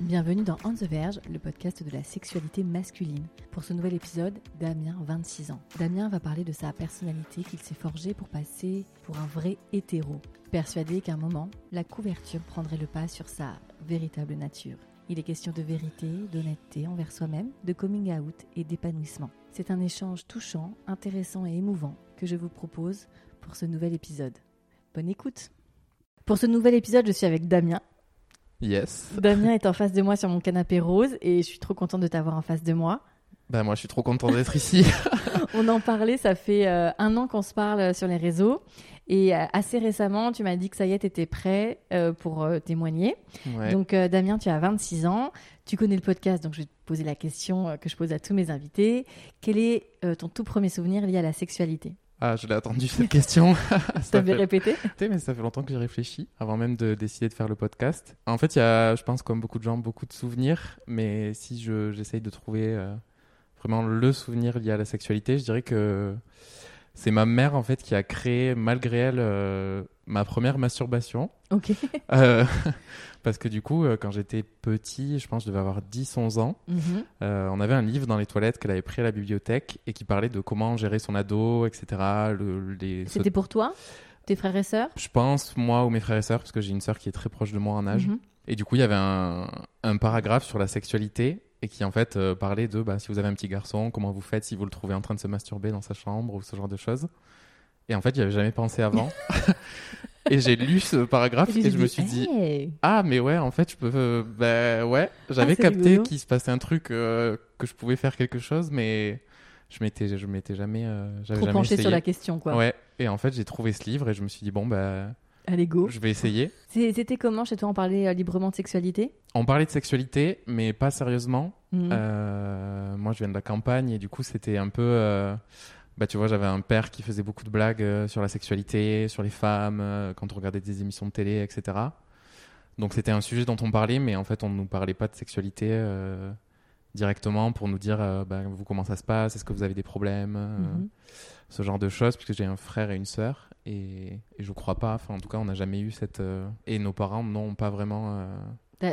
Bienvenue dans On the Verge, le podcast de la sexualité masculine. Pour ce nouvel épisode, Damien, 26 ans. Damien va parler de sa personnalité qu'il s'est forgée pour passer pour un vrai hétéro, persuadé qu'à un moment, la couverture prendrait le pas sur sa véritable nature. Il est question de vérité, d'honnêteté envers soi-même, de coming out et d'épanouissement. C'est un échange touchant, intéressant et émouvant que je vous propose pour ce nouvel épisode. Bonne écoute Pour ce nouvel épisode, je suis avec Damien. Yes. Damien est en face de moi sur mon canapé rose et je suis trop contente de t'avoir en face de moi. Bah moi je suis trop content d'être ici. On en parlait, ça fait euh, un an qu'on se parle sur les réseaux et euh, assez récemment tu m'as dit que ça y est, t'étais prêt euh, pour euh, témoigner. Ouais. Donc euh, Damien, tu as 26 ans, tu connais le podcast, donc je vais te poser la question euh, que je pose à tous mes invités. Quel est euh, ton tout premier souvenir lié à la sexualité? Ah je l'ai attendu cette question. Ça, t'avais fait... répété mais ça fait longtemps que j'y réfléchis avant même de décider de faire le podcast. En fait il y a, je pense comme beaucoup de gens, beaucoup de souvenirs. Mais si je, j'essaye de trouver euh, vraiment le souvenir lié à la sexualité, je dirais que c'est ma mère en fait qui a créé malgré elle euh, ma première masturbation. Ok. Euh, parce que du coup, euh, quand j'étais petit, je pense que je devais avoir 10-11 ans, Mhm. Euh, on avait un livre dans les toilettes qu'elle avait pris à la bibliothèque et qui parlait de comment gérer son ado, etc. Le- les- ce- C'était pour toi Tes frères et sœurs? Je pense, moi ou mes frères et sœurs, parce que j'ai une sœur qui est très proche de moi en âge. Mhm. Et du coup, il y avait un, un paragraphe sur la sexualité et qui en fait euh, parlait de bah, si vous avez un petit garçon, comment vous faites si vous le trouvez en train de se masturber dans sa chambre ou ce genre de choses. Et en fait, j'y avais jamais pensé avant. et j'ai lu ce paragraphe et, je me suis dit, Hey ah, mais ouais, en fait, je peux. euh, bah ouais, j'avais Ah, capté qu'il se passait un truc, euh, que je pouvais faire quelque chose, mais je m'étais, je m'étais jamais. euh, j'avais Trop jamais penché essayé. sur la question, quoi. Ouais, et en fait, j'ai trouvé ce livre et je me suis dit, bon, bah, Allez, go. je vais essayer. C'était comment chez toi On parlait euh, librement de sexualité? On parlait de sexualité, mais pas sérieusement. Mhm. Euh, moi, je viens de la campagne et du coup, c'était un peu. Bah, tu vois, j'avais un père qui faisait beaucoup de blagues euh, sur la sexualité, sur les femmes, euh, quand on regardait des émissions de télé, etc. Donc, c'était un sujet dont on parlait, mais en fait, on ne nous parlait pas de sexualité euh, directement pour nous dire euh, bah, vous, comment ça se passe, est-ce que vous avez des problèmes, euh, Mhm. ce genre de choses, puisque j'ai un frère et une sœur, et, et je crois pas, enfin, en tout cas, on n'a jamais eu cette. Et nos parents n'ont pas vraiment.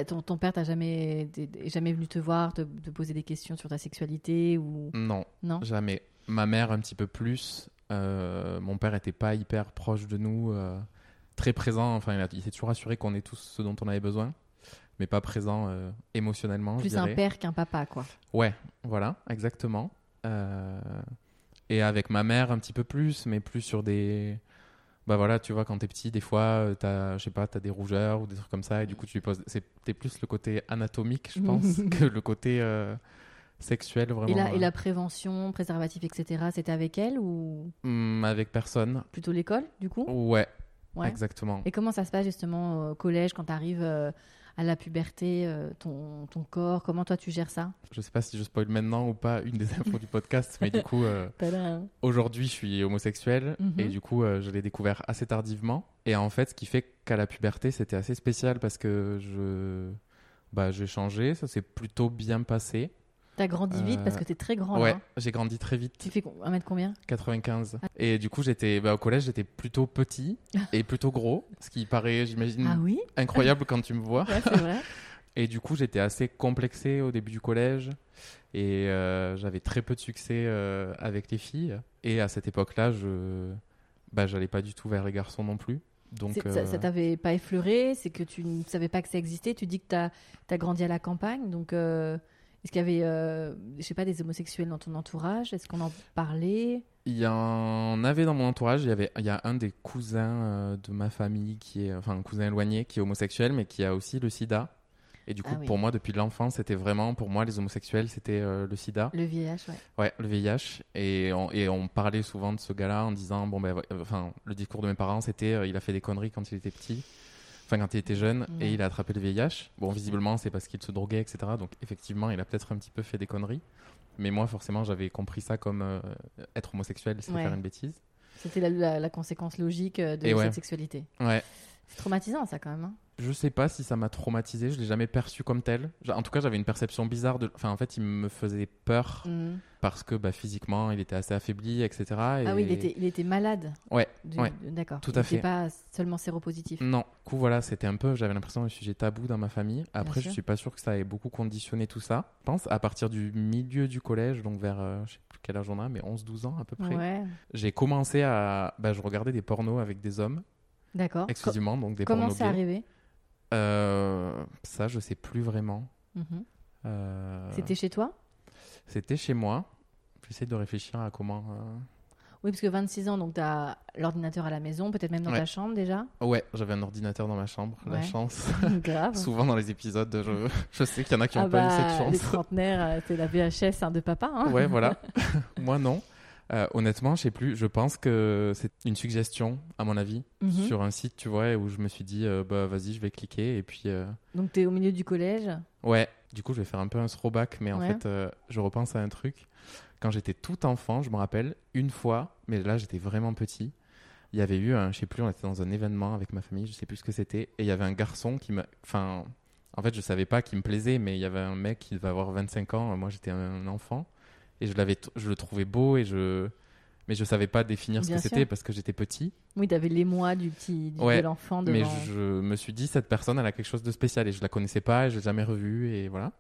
Ton, ton père t'a jamais, jamais venu te voir, te, te poser des questions sur ta sexualité ou? Non. non? Jamais. Ma mère, un petit peu plus. Euh, mon père était pas hyper proche de nous, euh, très présent. Enfin, il, a- il s'est toujours assuré qu'on ait tout ce dont on avait besoin, mais pas présent euh, émotionnellement. je Plus un père qu'un papa, quoi. Ouais, voilà, exactement. Et avec ma mère, un petit peu plus, mais plus sur des. Bah voilà, tu vois, quand t'es petit, des fois, t'as, je sais pas, t'as des rougeurs ou des trucs comme ça, et du coup, tu lui poses. C'était plus le côté anatomique, je pense, que le côté euh, sexuel, vraiment. Et la, et euh, la prévention, préservatif, etc., c'était avec elle ou? Hum, avec personne. plutôt l'école, du coup? Ouais, Ouais. exactement. Et comment ça se passe justement au collège quand tu arrives à la puberté, euh, ton, ton corps? Comment toi tu gères ça? Je sais pas si je spoil maintenant ou pas une des infos du podcast, mais du coup, euh, aujourd'hui, je suis homosexuel Mhm. et du coup, euh, je l'ai découvert assez tardivement. Et en fait, ce qui fait qu'à la puberté, c'était assez spécial parce que je, bah, j'ai changé, ça s'est plutôt bien passé. T'as grandi vite Euh, parce que t'es très grand ouais, hein. j'ai grandi très vite, Tu fais un mètre combien? 95. Et du coup, j'étais, bah, au collège, j'étais plutôt petit et plutôt gros, ce qui paraît, j'imagine, Ah oui? incroyable quand tu me vois. Ouais, c'est vrai. Et du coup, j'étais assez complexé au début du collège et euh, j'avais très peu de succès euh, avec les filles. Et à cette époque-là, je bah, j'allais pas du tout vers les garçons non plus. Donc, euh, ça t'avait pas effleuré C'est que tu ne savais pas que ça existait Tu dis que t'as as grandi à la campagne, donc euh, est-ce qu'il y avait, euh, je sais pas, des homosexuels dans ton entourage? Est-ce qu'on en parlait? Il y en avait dans mon entourage. Il y avait, il y a un des cousins euh, de ma famille qui est, enfin, un cousin éloigné qui est homosexuel, mais qui a aussi le SIDA. Et du coup, Ah oui. pour moi, depuis l'enfance, c'était vraiment, pour moi, les homosexuels, c'était euh, le SIDA. Le VIH, ouais. Ouais, le VIH. Et on, et on parlait souvent de ce gars-là en disant, bon, ben, enfin, le discours de mes parents, c'était, euh, il a fait des conneries quand il était petit, enfin, quand il était jeune, Ouais. et il a attrapé le VIH. Bon, visiblement, c'est parce qu'il se droguait, etc. Donc, effectivement, il a peut-être un petit peu fait des conneries. Mais moi, forcément, j'avais compris ça comme euh, être homosexuel, c'est Ouais. faire une bêtise. C'était la, la- la conséquence logique euh, de Et ouais. cette sexualité. Ouais. C'est traumatisant ça quand même. hein. Je sais pas si ça m'a traumatisé, je l'ai jamais perçu comme tel. En tout cas, j'avais une perception bizarre de. Enfin, en fait, il me faisait peur Mhm. parce que bah, physiquement, il était assez affaibli, etc. Ah et- oui, il était, il était malade. Ouais, ouais. D'accord. Tout Il à était fait. pas seulement séropositif. Non, du coup, voilà, c'était un peu. J'avais l'impression un sujet tabou dans ma famille. Après, je suis pas sûr que ça ait beaucoup conditionné tout ça. Je pense à partir du milieu du collège, donc vers, euh, je sais plus quel âge on a, mais 11-12 ans à peu près. Ouais, J'ai commencé à. Bah, je regardais des pornos avec des hommes, d'accord. Co- exclusivement, donc des Comment pornos c'est gays. arrivé? Ça, je sais plus vraiment. Mhm. Euh, C'était chez toi? C'était chez moi. J'essaie de réfléchir à comment. euh, Oui, parce que 26 ans, donc tu as l'ordinateur à la maison, peut-être même dans Ouais. ta chambre déjà? Ouais, j'avais un ordinateur dans ma chambre, la chance. Grave. Souvent dans les épisodes, je, je sais qu'il y en a qui n'ont Ah pas eu bah, cette les chance. trentenaires, euh, c'est la VHS hein, de papa. hein. Ouais, voilà. Moi, non. Euh, honnêtement, je sais plus. Je pense que c'est une suggestion, à mon avis, Mhm. sur un site, tu vois, où je me suis dit, euh, bah vas-y, je vais cliquer. Et puis, euh, Donc tu es au milieu du collège? ouais, du coup, je vais faire un peu un throwback, mais en fait, je repense à un truc. Quand j'étais tout enfant, je me rappelle, une fois, mais là, j'étais vraiment petit. Il y avait eu un, je sais plus, on était dans un événement avec ma famille, je sais plus ce que c'était, et il y avait un garçon qui me, enfin, en fait, je savais pas qu'il me plaisait, mais il y avait un mec qui devait avoir 25 ans, moi j'étais un enfant, et je l'avais, je le trouvais beau et je, mais je savais pas définir ce que c'était parce que j'étais petit. Oui, tu avais l'émoi du petit du- Ouais, de l'enfant devant. Mais je me suis dit, cette personne, elle a quelque chose de spécial et je la connaissais pas et je l'ai jamais revue et voilà.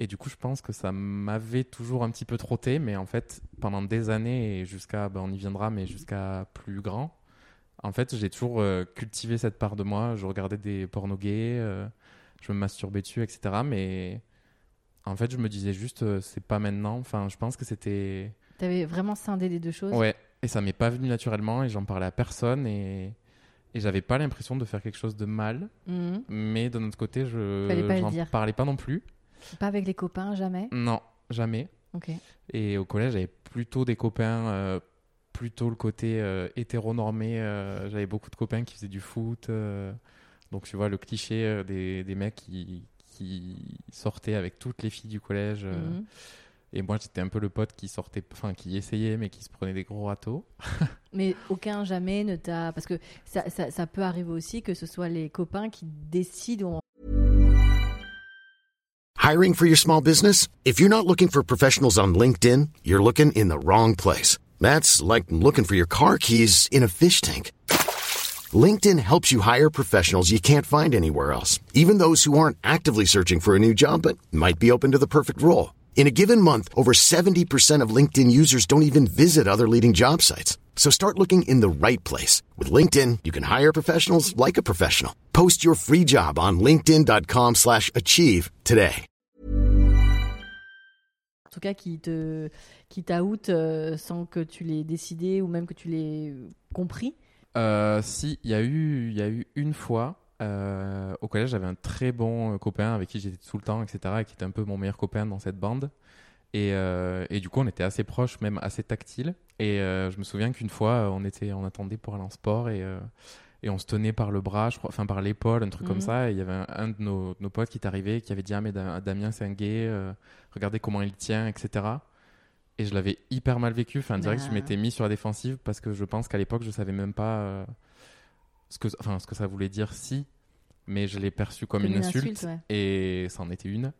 Et du coup, je pense que ça m'avait toujours un petit peu trotté, mais en fait, pendant des années et jusqu'à, ben, on y viendra, mais jusqu'à plus grand, en fait, j'ai toujours euh, cultivé cette part de moi. Je regardais des pornos gays, euh, je me masturbais dessus, etc. Mais en fait, je me disais juste, euh, c'est pas maintenant. Enfin, je pense que c'était. Tu avais vraiment scindé les deux choses. Ouais, et ça m'est pas venu naturellement et j'en parlais à personne et, et j'avais pas l'impression de faire quelque chose de mal, Mhm. mais d'un autre côté, je Fallait pas le j'en dire. parlais pas non plus. Pas avec les copains, jamais? Non, jamais. Ok. Et au collège, j'avais plutôt des copains, euh, plutôt le côté euh, hétéronormé. euh, j'avais beaucoup de copains qui faisaient du foot. euh, donc, tu vois, le cliché euh, des, des mecs qui, qui sortaient avec toutes les filles du collège. euh, Mhm. Et moi, j'étais un peu le pote qui sortait, enfin, qui essayait, mais qui se prenait des gros râteaux. Mais aucun jamais ne t'a. Parce que ça, ça, ça peut arriver aussi que ce soit les copains qui décident. Hiring for your small business? If you're not looking for professionals on LinkedIn, you're looking in the wrong place. That's like looking for your car keys in a fish tank. LinkedIn helps you hire professionals you can't find anywhere else, even those who aren't actively searching for a new job but might be open to the perfect role. In a given month, over 70% of LinkedIn users don't even visit other leading job sites. So start looking in the right place. With LinkedIn, you can hire professionals like a professional. Post your free job on linkedin.com slash achieve today. En tout cas, qui te qui t'out euh, sans que tu l'aies décidé ou même que tu l'aies compris. Euh, si, il y a eu, y a eu une fois euh, au collège, j'avais un très bon euh, copain avec qui j'étais tout le temps, etc., et qui était un peu mon meilleur copain dans cette bande. Et, euh, et du coup, on était assez proches, même assez tactiles. Et je me souviens qu'une fois, on était, on attendait pour aller en sport et et on se tenait par le bras, je crois, enfin par l'épaule, un truc comme Mhm. ça. Et il y avait un, un de nos, nos potes qui est arrivé, qui avait dit ah mais Da- Damien c'est un gay, regardez comment il tient, etc. Et je l'avais hyper mal vécu. Enfin, direct, je Bah. m'étais mis sur la défensive parce que je pense qu'à l'époque, je savais même pas euh, ce, que, enfin, ce que ça voulait dire si, mais je l'ai perçu comme, Comme une une insulte. insulte, ouais. Et ça en était une.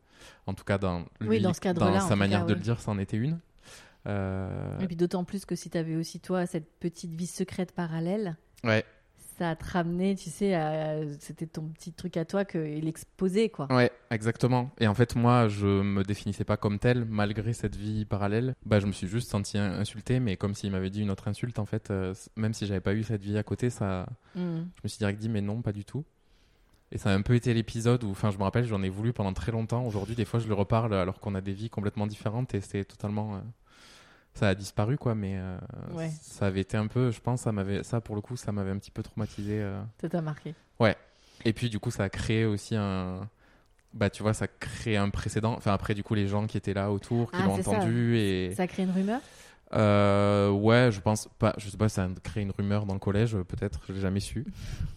En tout cas, dans, Oui, lui- dans ce sa manière cas, de le dire, ça en était une. Euh, Et puis d'autant plus que si tu avais aussi toi cette petite vie secrète parallèle, ouais, ça te ramenait, tu sais, à- c'était ton petit truc à toi qu'il exposait quoi. Ouais, exactement. Et en fait, moi, je me définissais pas comme tel, malgré cette vie parallèle. Bah, je me suis juste senti in- insulté, mais comme s'il m'avait dit une autre insulte, en fait, euh, même si j'avais pas eu cette vie à côté, ça, Mhm. je me suis direct dit, mais non, pas du tout. Et ça a un peu été l'épisode où, enfin, je me rappelle, j'en ai voulu pendant très longtemps. Aujourd'hui, des fois, je le reparle alors qu'on a des vies complètement différentes et c'est totalement. euh, ça a disparu, quoi, mais euh, Ouais. ça avait été un peu, je pense, ça m'avait, ça pour le coup, ça m'avait un petit peu traumatisé. euh. Ça t'a marqué. Et puis, du coup, ça a créé aussi un. Bah, tu vois, ça crée un précédent. Enfin, après, du coup, les gens qui étaient là autour, qui Ah, l'ont ça. entendu. Et. Ça a créé une rumeur? Euh, ouais, je pense pas. Je sais pas, ça a créé une rumeur dans le collège, peut-être, je l'ai jamais su.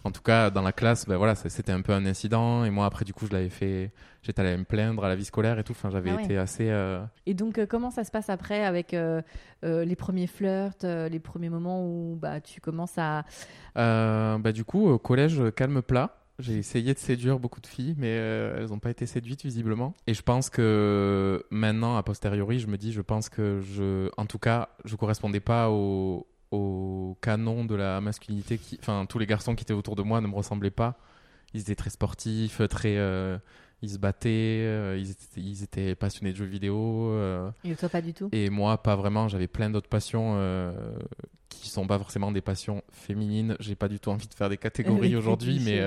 En tout cas, dans la classe, ben voilà, c'était un peu un incident. Et moi, après, du coup, je l'avais fait. J'étais allé me plaindre à la vie scolaire et tout. Enfin, j'avais Ah ouais. été assez. euh, Et donc, euh, comment ça se passe après avec euh, les premiers flirts, les premiers moments où bah, tu commences à. Bah, du coup, collège, calme plat. J'ai essayé de séduire beaucoup de filles, mais euh, elles n'ont pas été séduites visiblement. Et je pense que maintenant, a posteriori, je me dis, je pense que je, en tout cas, je correspondais pas au, au canon de la masculinité. Qui, enfin, tous les garçons qui étaient autour de moi ne me ressemblaient pas. Ils étaient très sportifs, très, euh, ils se battaient, euh, ils, étaient, ils, étaient, passionnés de jeux vidéo. Et toi, pas du tout? Et moi, pas vraiment. J'avais plein d'autres passions qui sont pas forcément des passions féminines. J'ai pas du tout envie de faire des catégories aujourd'hui, mais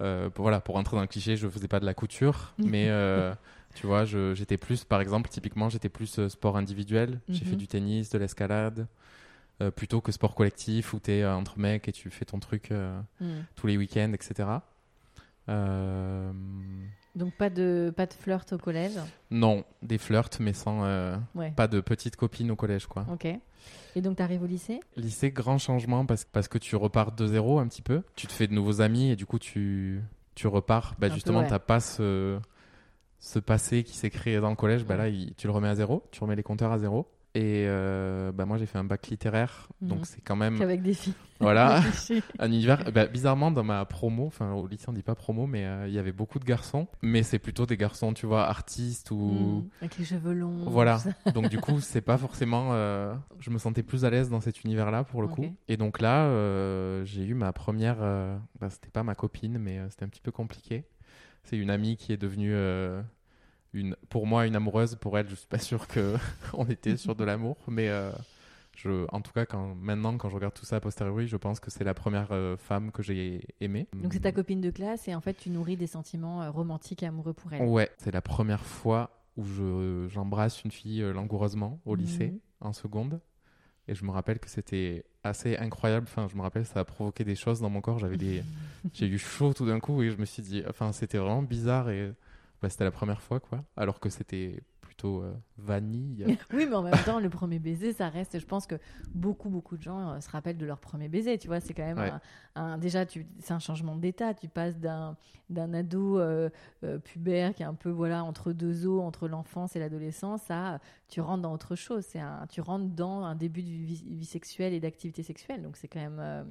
euh, euh, voilà, pour rentrer dans le cliché, je faisais pas de la couture, mais euh, tu vois, j'étais plus, par exemple, typiquement, j'étais plus sport individuel. J'ai fait Mhm. du tennis, de l'escalade. euh, plutôt que sport collectif où tu es entre mecs et tu fais ton truc euh, Hmm. tous les week-ends, etc. Donc pas de, pas de flirt au collège non, des flirts, mais sans euh, Ouais. pas de petites copines au collège, quoi. Ok. Et donc tu arrives au lycée Lycée, grand changement parce, parce que tu repars de zéro un petit peu. Tu te fais de nouveaux amis et du coup, tu, tu repars. Bah, Un justement, ouais. t'as pas ce, ce passé qui s'est créé dans le collège. Bah, là, il- tu le remets à zéro. Tu remets les compteurs à zéro. Et euh, bah, moi, j'ai fait un bac littéraire. Mhm. Donc, c'est quand même. Qu'avec des filles. Voilà. Un univers, bah, bizarrement, dans ma promo, enfin au lycée on dit pas promo, mais euh, il y avait beaucoup de garçons, mais c'est plutôt des garçons, tu vois, artistes ou. Hmm. Avec les cheveux longs. Voilà. Donc du coup, c'est pas forcément. euh, je me sentais plus à l'aise dans cet univers-là pour le coup. Et donc là, j'ai eu ma première. bah, c'était pas ma copine, mais c'était un petit peu compliqué. C'est une amie qui est devenue. euh, une, pour moi, une amoureuse. Pour elle, je suis pas sûr que on était sur de l'amour, mais euh, je, en tout cas, quand maintenant, quand je regarde tout ça a posteriori, je pense que c'est la première euh, femme que j'ai aimée. Donc c'est ta copine de classe et en fait tu nourris des sentiments euh, romantiques et amoureux pour elle. Ouais, c'est la première fois où je, j'embrasse une fille langoureusement au Mhm. lycée, en seconde. Et je me rappelle que c'était assez incroyable. Enfin, je me rappelle, ça a provoqué des choses dans mon corps. J'avais des... J'ai eu chaud tout d'un coup et je me suis dit... Enfin, c'était vraiment bizarre et bah, c'était la première fois, quoi. Alors que c'était plutôt euh, vanille. Oui, mais en même temps, le premier baiser, ça reste. Je pense que beaucoup, beaucoup de gens euh, se rappellent de leur premier baiser. Tu vois, c'est quand même Ouais. un, un- déjà, tu, c'est un changement d'état. Tu passes d'un d'un ado euh, euh, pubère qui est un peu voilà entre deux eaux, entre l'enfance et l'adolescence, à tu rentres dans autre chose. C'est un, tu rentres dans un début de vie, vie sexuelle et d'activité sexuelle. Donc c'est quand même,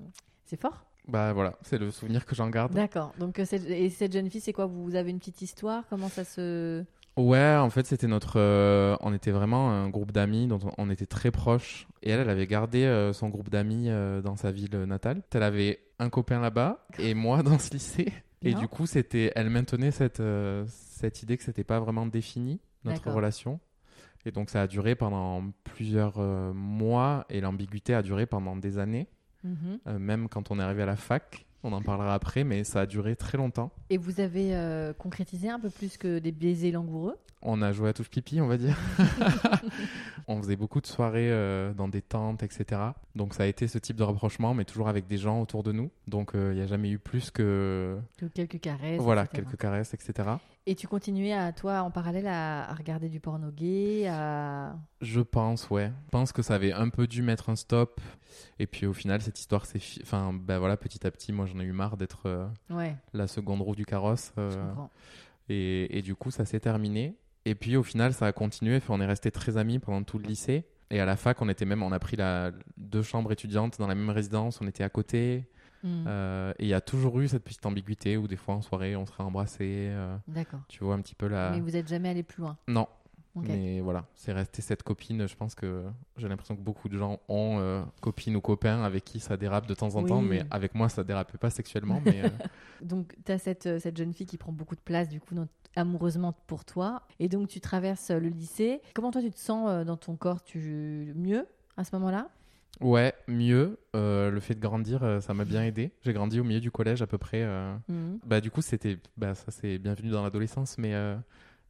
c'est fort. Bah voilà, c'est le souvenir que j'en garde. D'accord. Donc euh, cette, et cette jeune fille, c'est quoi? Vous avez une petite histoire? Comment ça se Ouais, en fait, c'était notre. euh, on était vraiment un groupe d'amis dont on, était très proches. Et elle, elle avait gardé euh, son groupe d'amis euh, dans sa ville natale. Elle avait un copain là-bas et moi dans ce lycée. Et du coup, c'était, elle maintenait cette, cette idée que c'était pas vraiment défini notre relation. Et donc, ça a duré pendant plusieurs mois et l'ambiguïté a duré pendant des années, Mhm. euh, même quand on est arrivé à la fac. On en parlera après, mais ça a duré très longtemps. Et vous avez euh, concrétisé un peu plus que des baisers langoureux? On a joué à touche pipi, on va dire. on faisait beaucoup de soirées euh, dans des tentes, etc. Donc ça a été ce type de rapprochement, mais toujours avec des gens autour de nous. Donc euh, il n'y a jamais eu plus que Que quelques caresses. voilà etc. quelques caresses, etc. Et tu continuais à toi en parallèle à, à regarder du porno gay, à Je pense, ouais. Je pense que ça avait un peu dû mettre un stop. Et puis au final, cette histoire, c'est, fi- enfin, ben voilà, petit à petit, moi j'en ai eu marre d'être euh, ouais, la seconde roue du carrosse. euh, je comprends. Et, et du coup, ça s'est terminé. Et puis au final, ça a continué. On est resté très amis pendant tout le lycée. Et à la fac, on était même, on a pris la, deux chambres étudiantes dans la même résidence. On était à côté. Hmm, Euh, et il y a toujours eu cette petite ambiguïté où des fois en soirée, on serait embrassé. euh, D'accord. tu vois un petit peu la. Mais vous êtes jamais allé plus loin. Non. Mais voilà, c'est resté cette copine. Je pense que j'ai l'impression que beaucoup de gens ont euh, copine ou copain avec qui ça dérape de temps en temps. Mais avec moi, ça dérapait pas sexuellement. mais euh, Donc tu as cette, euh, cette jeune fille qui prend beaucoup de place du coup dans- amoureusement pour toi. Et donc tu traverses le lycée. Comment toi tu te sens dans ton corps? Tu Mieux à ce moment-là? Ouais, mieux. Euh, le fait de grandir, euh, ça m'a bien aidé. J'ai grandi au milieu du collège à peu près. euh, Mhm. Bah du coup c'était bah ça c'est bienvenu dans l'adolescence mais euh,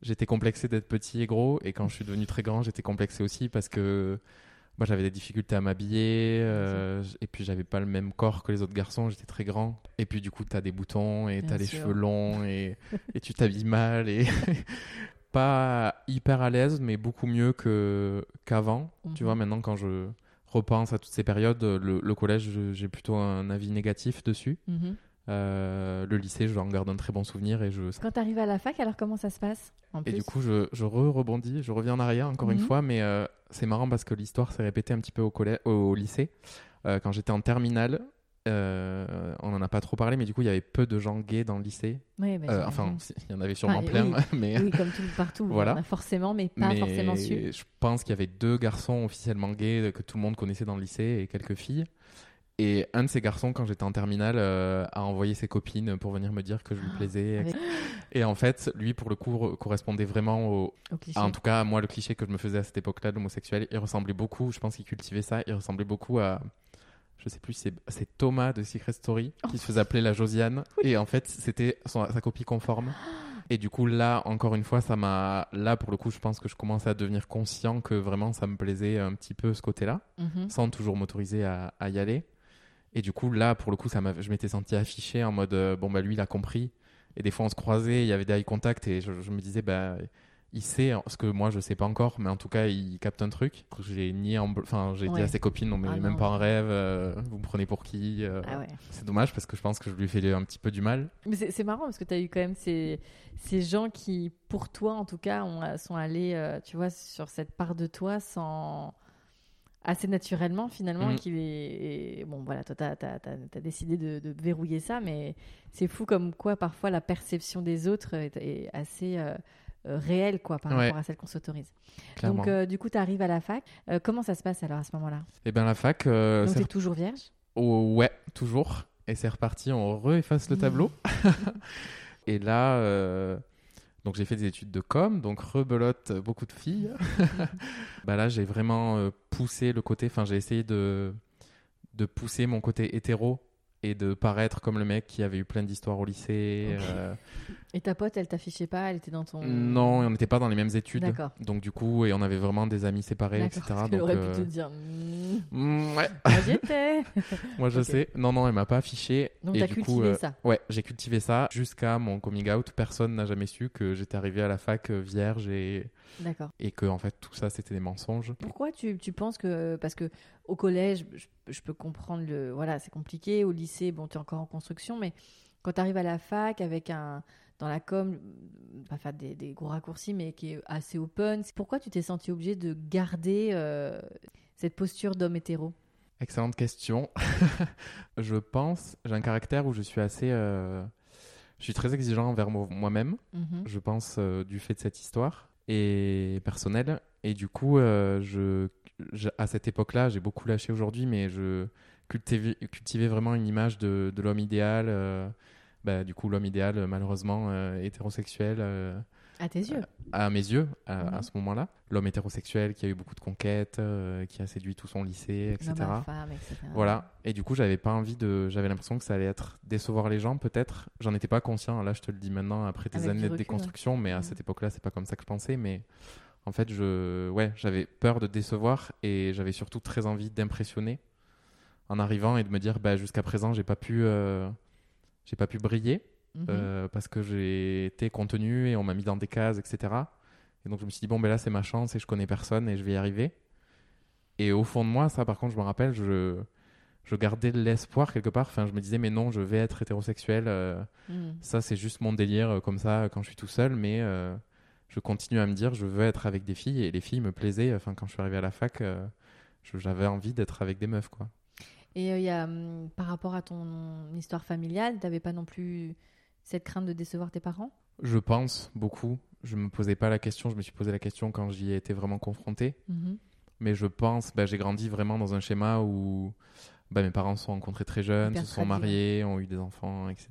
j'étais complexé d'être petit et gros et quand je suis devenu très grand j'étais complexé aussi parce que moi j'avais des difficultés à m'habiller euh, j- et puis j'avais pas le même corps que les autres garçons j'étais très grand et puis du coup t'as des boutons et Bien t'as les sûr. cheveux longs et, et tu t'habilles mal et pas hyper à l'aise mais beaucoup mieux que qu'avant tu Mhm. vois maintenant quand je repense à toutes ces périodes le, le collège j'ai plutôt un avis négatif dessus Mhm. euh, le lycée, j'en garde un très bon souvenir et je. Quand tu arrives à la fac, alors comment ça se passe en Et plus du coup, je, je re-rebondis, je reviens en arrière encore une Mhm. fois, mais euh, c'est marrant parce que l'histoire s'est répétée un petit peu au, au lycée. Euh, quand j'étais en terminale, euh, on en a pas trop parlé, mais du coup, il y avait peu de gens gays dans le lycée. Bah, Euh, enfin, il y en avait sûrement Enfin, plein, oui. mais, oui, comme tout partout. Voilà. A forcément, mais pas mais forcément su. je pense qu'il y avait deux garçons officiellement gays que tout le monde connaissait dans le lycée et quelques filles. Et un de ces garçons, quand j'étais en terminale, euh, a envoyé ses copines pour venir me dire que je lui plaisais. Avec- Et en fait, lui, pour le coup, re- correspondait vraiment au, Au cliché. Ah, en tout cas, moi, le cliché que je me faisais à cette époque-là de l'homosexuel, il ressemblait beaucoup, je pense qu'il cultivait ça, il ressemblait beaucoup à, je sais plus, c'est Thomas de Secret Story, qui se faisait appeler la Josiane. Et en fait, c'était sa copie conforme. Et du coup, là, encore une fois, ça m'a. Là, pour le coup, je pense que je commençais à devenir conscient que vraiment, ça me plaisait un petit peu ce côté-là, Mhm. sans toujours m'autoriser à, à y aller. Et du coup, là, pour le coup, ça m'a- je m'étais senti affiché en mode, euh, bon, bah, lui, il a compris. Et des fois, on se croisait, il y avait des eye contact, et je, je me disais, bah, il sait ce que moi, je sais pas encore, mais en tout cas, il capte un truc. J'ai nié en. Enfin, j'ai dit à ses copines, non, mais Ah même non. pas en rêve, euh, vous me prenez pour qui euh, Ah ouais. C'est dommage parce que je pense que je lui ai fait un petit peu du mal. Mais c'est marrant parce que tu as eu quand même ces, ces gens qui, pour toi en tout cas, ont, sont allés, euh, tu vois, sur cette part de toi sans assez naturellement finalement et qu'il est bon voilà toi t'as as, décidé de, de verrouiller ça mais c'est fou comme quoi parfois la perception des autres est, est assez réelle quoi par Ouais. rapport à celle qu'on s'autorise donc euh, du coup tu arrives à la fac Euh, comment ça se passe alors à ce moment là Et bien, la fac, euh, donc c'est t'es toujours vierge? Oh, ouais, toujours. Et c'est reparti, on re-efface le tableau. et là, euh, donc j'ai fait des études de com, donc rebelote beaucoup de filles. bah là, j'ai vraiment euh, poussé le côté, enfin, j'ai essayé de, de pousser mon côté hétéro et de paraître comme le mec qui avait eu plein d'histoires au lycée. Euh, et ta pote elle t'affichait pas elle était dans ton non, et on n'était pas dans les mêmes études. D'accord. Donc du coup, et on avait vraiment des amis séparés, etc. parce donc, aurait euh, pu te dire Hmm, mm, ouais, moi j'y étais moi je sais. Non, non, elle m'a pas affiché. donc et t'as du cultivé coup, euh, ça Ouais, j'ai cultivé ça jusqu'à mon coming out. Personne n'a jamais su que j'étais arrivé à la fac euh, vierge et, d'accord et que en fait tout ça c'était des mensonges. Pourquoi tu, tu penses que parce que au collège je, je peux comprendre le voilà c'est compliqué au lycée bon tu es encore en construction mais quand tu arrives à la fac avec un dans la com pas faire des, des gros raccourcis mais qui est assez open pourquoi tu t'es senti obligé de garder euh, cette posture d'homme hétéro? Excellente question. je pense, j'ai un caractère où je suis assez, euh, je suis très exigeant envers mo- moi-même. Mhm. Je pense euh, du fait de cette histoire et personnelle. Et du coup, euh, je, à cette époque-là, j'ai beaucoup lâché aujourd'hui, mais je cultivais, cultivais vraiment une image de, de l'homme idéal. euh, bah, du coup, l'homme idéal, malheureusement, euh, hétérosexuel, à tes yeux à mes yeux, à, Mhm. à ce moment-là. L'homme hétérosexuel qui a eu beaucoup de conquêtes, euh, qui a séduit tout son lycée, etc. femme Voilà. Et du coup, j'avais pas envie de. J'avais l'impression que ça allait être décevoir les gens, peut-être. J'en étais pas conscient. Là, je te le dis maintenant, après des Avec années de recul, déconstruction, mais à cette époque-là, c'est pas comme ça que je pensais. Mais en fait, je, ouais, j'avais peur de décevoir et j'avais surtout très envie d'impressionner en arrivant et de me dire, bah, jusqu'à présent, j'ai pas pu, euh, j'ai pas pu briller Mhm. euh, parce que j'ai été contenu et on m'a mis dans des cases, etc. Et donc je me suis dit, bon, ben là, c'est ma chance et je connais personne et je vais y arriver. Et au fond de moi, ça, par contre, je me rappelle, je, je gardais de l'espoir quelque part. Enfin, je me disais, mais non, je vais être hétérosexuel. euh, Mhm. ça, c'est juste mon délire euh, comme ça quand je suis tout seul. Mais euh, je continue à me dire, je veux être avec des filles et les filles me plaisaient. Enfin, quand je suis arrivé à la fac, j'avais envie d'être avec des meufs, quoi. et euh, y a hum, par rapport à ton histoire familiale t'avais pas non plus cette crainte de décevoir tes parents? Je pense beaucoup. Je me posais pas la question. Je me suis posé la question quand j'y ai été vraiment confronté. Mhm. Mais je pense, bah, j'ai grandi vraiment dans un schéma où bah, mes parents se sont rencontrés très jeunes, Hyper se sont mariés, ont eu des enfants, etc.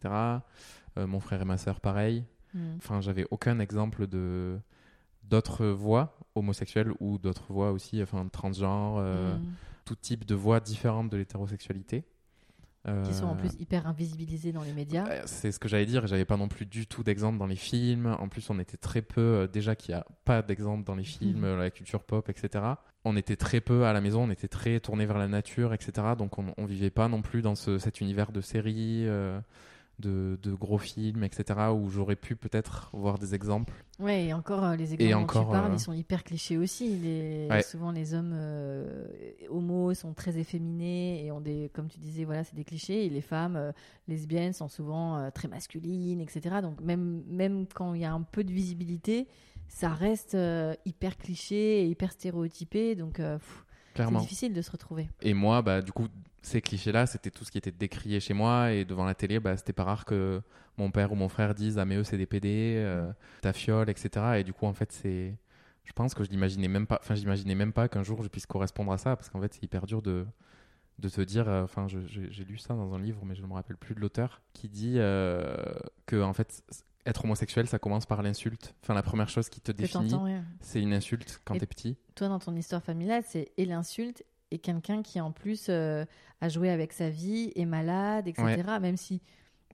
Euh, mon frère et ma sœur, pareil. Mhm. Enfin, j'avais aucun exemple de d'autres voix homosexuelles ou d'autres voix aussi, enfin transgenres, euh, Mhm. tout type de voix différentes de l'hétérosexualité. Qui sont en Euh, plus hyper invisibilisés dans les médias. euh, C'est ce que j'allais dire. J'avais pas non plus du tout d'exemple dans les films. En plus, on était très peu. euh, déjà qu'il n'y a pas d'exemple dans les films, Mhm. la culture pop, etc. On était très peu à la maison. On était très tourné vers la nature, etc. Donc, on, on vivait pas non plus dans ce, cet univers de séries, euh, de, de gros films, etc. Où j'aurais pu peut-être voir des exemples. Ouais, et encore euh, les exemples dont encore, tu parles, euh, ils sont hyper clichés aussi. Les... Ouais. Souvent, les hommes euh, homos sont très efféminés et ont des, comme tu disais, voilà, c'est des clichés. Et les femmes euh, lesbiennes sont souvent très masculines, etc. Donc même même quand il y a un peu de visibilité, ça reste hyper cliché et hyper stéréotypé. Donc c'est difficile de se retrouver. Et moi, bah, du coup, ces clichés-là, c'était tout ce qui était décrié chez moi. Et devant la télé, bah, c'était pas rare que mon père ou mon frère disent Ah, mais eux, c'est des PD, euh, ta fiole, etc. Et du coup, en fait, c'est. Je pense que je l'imaginais même pas. Enfin, j'imaginais même pas qu'un jour je puisse correspondre à ça, parce qu'en fait, c'est hyper dur de de te dire, euh, enfin, j'ai lu ça dans un livre, mais je ne me rappelle plus de l'auteur, qui dit euh, que en fait, être homosexuel, ça commence par l'insulte. Enfin, la première chose qui te définit, ouais. c'est une insulte quand t'es petit. Toi, dans ton histoire familiale, c'est et l'insulte et quelqu'un qui, en plus, euh, a joué avec sa vie, est malade, etc. Même si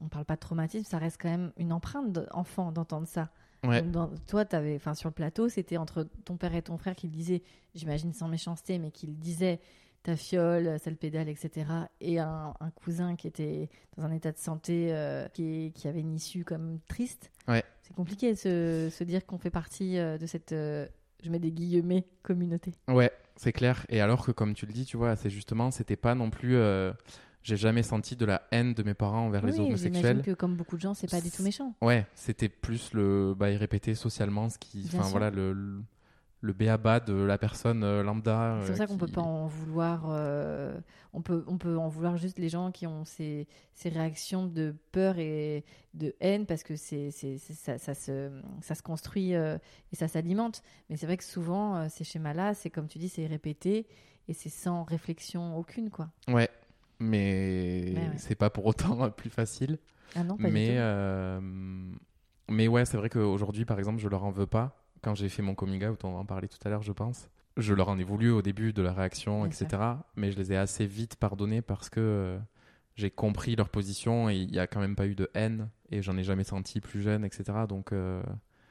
on parle pas de traumatisme, ça reste quand même une empreinte d'enfant d'entendre ça. Ouais. Donc, dans- toi, avais, enfin, sur le plateau, c'était entre ton père et ton frère qui le disaient, j'imagine sans méchanceté, mais qui le disaient ta fiole, sale pédale, etc. Et un, un cousin qui était dans un état de santé euh, qui, qui avait une issue comme triste. Ouais. C'est compliqué de se, se dire qu'on fait partie euh, de cette, euh, je mets des guillemets, communauté. Ouais, c'est clair. Et alors que, comme tu le dis, tu vois, c'est justement, c'était pas non plus. euh, J'ai jamais senti de la haine de mes parents envers les oui, homosexuels. j'imagine que comme beaucoup de gens, c'est pas du tout méchant. Ouais, c'était plus le. Bah, ils répétaient socialement ce qui. Enfin, voilà, le. le... le béaba de la personne euh, lambda. C'est pour euh, ça qu'on peut qui- pas en vouloir. euh, on peut, on peut en vouloir juste les gens qui ont ces, ces réactions de peur et de haine parce que c'est, ça, ça se, ça se construit euh, et ça s'alimente. Mais c'est vrai que souvent euh, ces schémas-là, c'est comme tu dis, c'est répété et c'est sans réflexion aucune, quoi. Ouais, mais Mais ouais. c'est pas pour autant plus facile. Ah non, pas mais, du tout. euh, mais ouais, c'est vrai qu'aujourd'hui, par exemple, je leur en veux pas. Quand j'ai fait mon coming out, on va en parler tout à l'heure, je pense. Je leur en ai voulu au début de la réaction, Bien etc. sûr. Mais je les ai assez vite pardonnés parce que euh, j'ai compris leur position et il n'y a quand même pas eu de haine et j'en ai jamais senti plus jeune, etc. Donc, euh,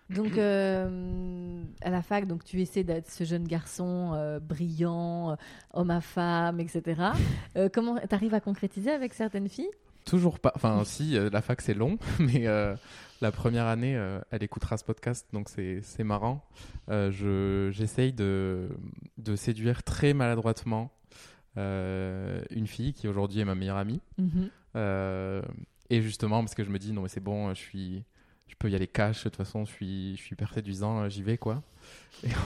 Donc, euh, à la fac, donc tu essaies d'être ce jeune garçon euh, brillant, homme à femme, etc. Euh, comment t'arrives à concrétiser avec certaines filles? Toujours pas. Enfin, si, la fac c'est long, mais la première année, euh, elle écoutera ce podcast, donc c'est c'est marrant. Euh, je- J'essaye de, de séduire très maladroitement euh, une fille qui aujourd'hui est ma meilleure amie. Euh, et justement, parce que je me dis, non, mais c'est bon, je, suis, je peux y aller cash, de toute façon, je suis, je suis hyper séduisant, j'y vais quoi.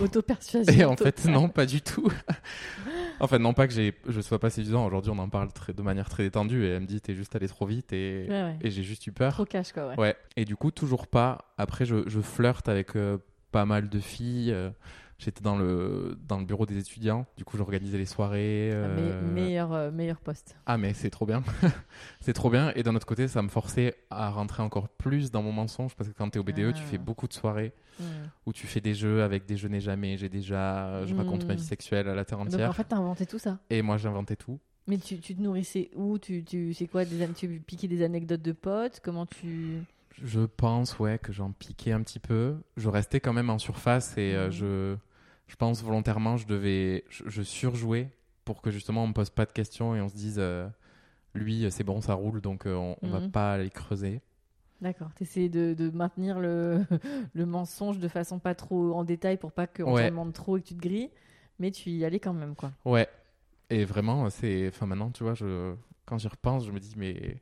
Auto-persuasion. Et en fait, non, pas du tout. en fait, non pas que j'ai- je sois pas séduisant, aujourd'hui on en parle très, de manière très détendue et elle me dit, t'es juste allé trop vite et, Ouais, ouais. et j'ai juste eu peur. Trop cash, quoi, ouais. Ouais. Et du coup, toujours pas. Après, je, je flirte avec euh, pas mal de filles. euh, J'étais dans le, dans le bureau des étudiants. Du coup, j'organisais les soirées. Ah, euh, meilleur, euh, meilleur poste. Ah, mais c'est trop bien. c'est trop bien. Et d'un autre côté, ça me forçait à rentrer encore plus dans mon mensonge. Parce que quand tu es au BDE, tu fais beaucoup de soirées Hmm. où tu fais des jeux avec des jeux n'ai jamais. J'ai déjà. Je raconte ma vie sexuelle à la terre Donc entière. en fait, t'as inventé tout ça. Et moi, j'inventais tout. Mais tu, tu te nourrissais où? Tu, tu, C'est quoi? Des, Tu piquais des anecdotes de potes? Comment tu. Je pense, ouais, que j'en piquais un petit peu. Je restais quand même en surface et euh, Mhm. je, je pense volontairement, je devais, je, je surjouais pour que justement on me pose pas de questions et on se dise, euh, lui, euh, c'est bon, ça roule, donc euh, on, on va Mhm. pas aller creuser. D'accord. T'essayais de, de maintenir le, le mensonge de façon pas trop en détail pour pas qu'on Ouais. te demande trop et que tu te grilles. Mais tu y allais quand même, quoi. Ouais. Et vraiment, c'est, enfin maintenant, tu vois, je, quand j'y repense, je me dis, mais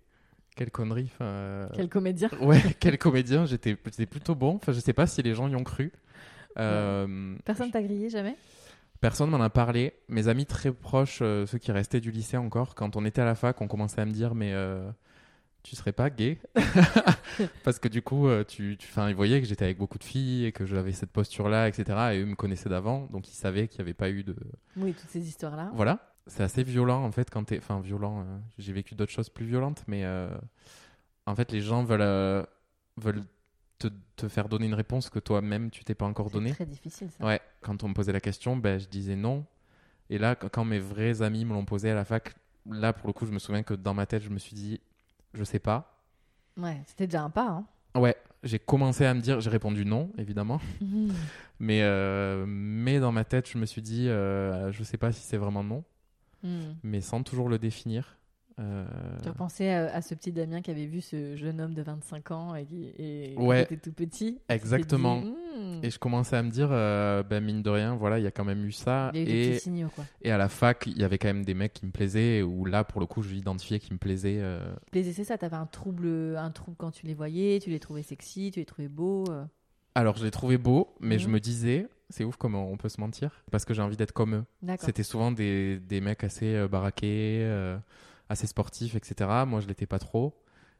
quelle connerie. Enfin, euh, Quel comédien. ouais, quel comédien. J'étais, plutôt bon. Enfin, je sais pas si les gens y ont cru. Euh, Personne t'a grillé jamais? Personne m'en a parlé. Mes amis très proches, euh, ceux qui restaient du lycée encore, quand on était à la fac, on commençait à me dire mais euh, tu serais pas gay Parce que du coup, tu, tu, enfin, ils voyaient que j'étais avec beaucoup de filles et que j'avais cette posture-là, etc. Et eux me connaissaient d'avant, donc ils savaient qu'il n'y avait pas eu de. Oui, toutes ces histoires-là. Voilà. C'est assez violent en fait quand t'es. Enfin, violent. euh, J'ai vécu d'autres choses plus violentes, mais euh, en fait, les gens veulent, euh, veulent te, te faire donner une réponse que toi-même tu t'es pas encore C'est donnée. très difficile, ça. Ouais, quand on me posait la question, ben, je disais non. Et là, qu- quand mes vrais amis me l'ont posé à la fac, là, pour le coup, je me souviens que dans ma tête, je me suis dit, je sais pas. Ouais, c'était déjà un pas. Hein. Ouais, j'ai commencé à me dire, j'ai répondu non, évidemment. Mais, euh, mais dans ma tête, je me suis dit, euh, je sais pas si c'est vraiment non, Hmm. mais sans toujours le définir. Euh, Tu repensais à, à ce petit Damien qui avait vu ce jeune homme de 25 ans et qui et, Ouais. qui était tout petit. Exactement. Dit, Hmm. Et je commençais à me dire, euh, ben mine de rien, voilà, il y a quand même eu ça. Il y a eu des Et, petits signaux, quoi. et à la fac, il y avait quand même des mecs qui me plaisaient, où là, pour le coup, je l'identifiais qui me plaisaient. euh, Plaisir, c'est ça. T'avais un trouble, un trouble quand tu les voyais. Tu les trouvais sexy, tu les trouvais beaux. euh. Alors, je l'ai trouvé beau, mais Mhm. je me disais, C'est ouf comment on peut se mentir. Parce que j'ai envie d'être comme eux. C'était souvent des, des mecs assez euh, baraqués, euh, assez sportifs, etc. Moi, je l'étais pas trop.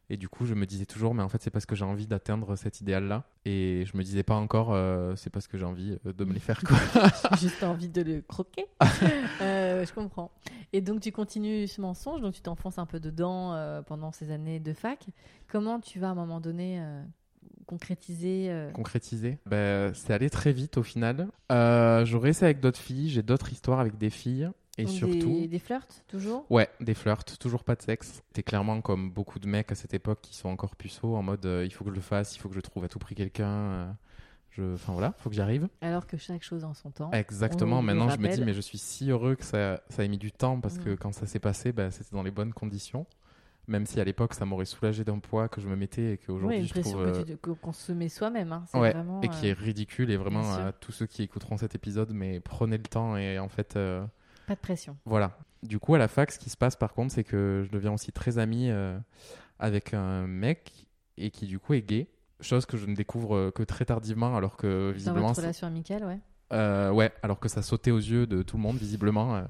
Et du coup, je me disais toujours, mais en fait, c'est parce que j'ai envie d'atteindre cet idéal-là. Et je me disais pas encore, euh, c'est parce que j'ai envie de me les faire, quoi. Juste envie de le croquer. Euh, je comprends. Et donc, tu continues ce mensonge, donc tu t'enfonces un peu dedans euh, pendant ces années de fac. Comment tu vas à un moment donné concrétiser euh, Concrétiser. Ben, c'est allé très vite au final. Euh, J'aurais essayé avec d'autres filles, j'ai d'autres histoires avec des filles. Et donc surtout. des, des flirts, toujours? Ouais, des flirts, toujours pas de sexe. T'es clairement comme beaucoup de mecs à cette époque qui sont encore puceaux, en mode euh, il faut que je le fasse, il faut que je trouve à tout prix quelqu'un. euh, je... Enfin voilà, faut que j'y arrive. Alors que chaque chose en son temps. Exactement, maintenant je me dis, mais je suis si heureux que ça, ça ait mis du temps parce que Mm. quand ça s'est passé, bah, c'était dans les bonnes conditions. Même si à l'époque ça m'aurait soulagé d'un poids que je me mettais et qu'aujourd'hui je trouve. euh, qu'on se met soi-même. hein. Ouais, vraiment, et qui est euh, ridicule et vraiment à tous ceux qui écouteront cet épisode, mais prenez le temps et en fait. euh, pas de pression. Voilà. Du coup, à la fac, ce qui se passe par contre, c'est que je deviens aussi très ami euh, avec un mec et qui du coup est gay. Chose que je ne découvre que très tardivement, alors que Dans visiblement, votre c'est- relation amicale, ouais. Euh, ouais, alors que ça sautait aux yeux de tout le monde visiblement. euh,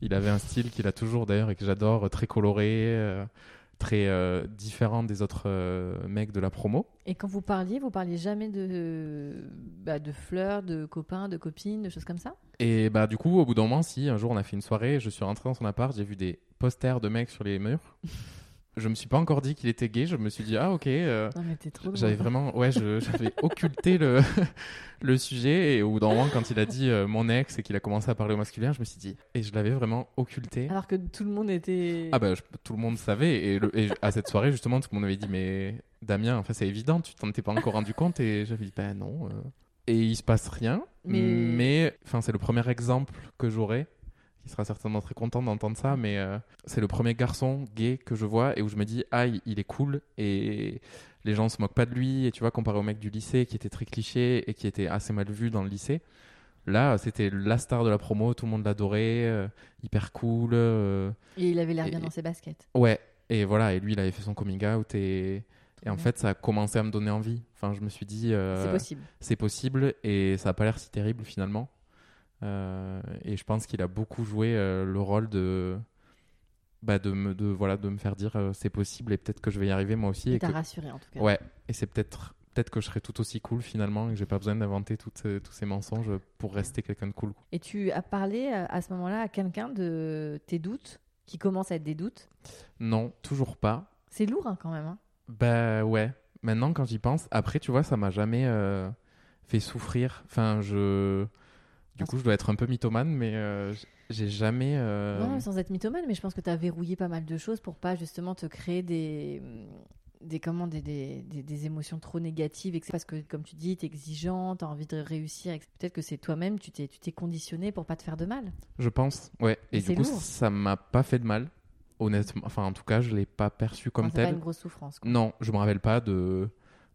il avait un style qu'il a toujours d'ailleurs et que j'adore, très coloré, euh, très différent des autres mecs de la promo. Et quand vous parliez, vous parliez jamais de, bah, de fleurs, de copains, de copines, de choses comme ça? Et bah du coup, au bout d'un moment, si un jour on a fait une soirée, je suis rentré dans son appart, j'ai vu des posters de mecs sur les murs. je me suis pas encore dit qu'il était gay, je me suis dit ah ok. euh. J'avais vraiment, ouais, j'avais occulté le, le sujet et au bout d'un moment, quand il a dit euh, mon ex et qu'il a commencé à parler au masculin, je me suis dit, et je l'avais vraiment occulté. Alors que tout le monde était. Ah bah je- tout le monde savait et, le- et à cette soirée justement, tout le monde m'avait dit mais Damien, enfin c'est évident, tu t'en étais pas encore rendu compte et j'avais dit ben non. euh. Et il se passe rien, Mais- enfin c'est le premier exemple que j'aurai. Il sera certainement très content d'entendre ça, mais euh, c'est le premier garçon gay que je vois et où je me dis ah il, est cool et les gens se moquent pas de lui et tu vois comparé au mec du lycée qui était très cliché et qui était assez mal vu dans le lycée. Là, c'était la star de la promo, tout le monde l'adorait, euh, hyper cool. euh, Et il avait l'air bien dans ses baskets. Ouais, et voilà, et lui, il avait fait son coming out, et, et en fait, ça a commencé à me donner envie. Enfin, je me suis dit, euh, C'est possible. c'est possible, et ça a pas l'air si terrible finalement. Euh, et je pense qu'il a beaucoup joué euh, le rôle de, bah, de, me, de, voilà, de me faire dire euh, c'est possible, et peut-être que je vais y arriver moi aussi. Et t'a que... rassuré en tout cas. Ouais, et c'est peut-être peut-être que je serai tout aussi cool finalement, et que j'ai pas besoin d'inventer euh, tous ces mensonges pour rester quelqu'un de cool. Et tu as parlé à ce moment-là à quelqu'un de tes doutes, qui commencent à être des doutes? Non, toujours pas. C'est lourd hein, quand même. hein. Bah ouais. Maintenant, quand j'y pense, après, tu vois, ça m'a jamais euh, fait souffrir. Enfin, je. Du coup, je dois être un peu mythomane, mais euh, j'ai jamais. euh, Non, sans être mythomane, mais je pense que tu as verrouillé pas mal de choses pour pas justement te créer des. Des, comment, des, des, des, des émotions trop négatives, etc. parce que comme tu dis, tu es exigeant, tu as envie de réussir, etc. peut-être que c'est toi-même, tu t'es tu t'es conditionné pour pas te faire de mal. Je pense, ouais. Et du coup, lourd. ça m'a pas fait de mal, honnêtement. Enfin, en tout cas, je l'ai pas perçu comme Enfin, c'est pas tel. une grosse souffrance. quoi. Non, je me rappelle pas de,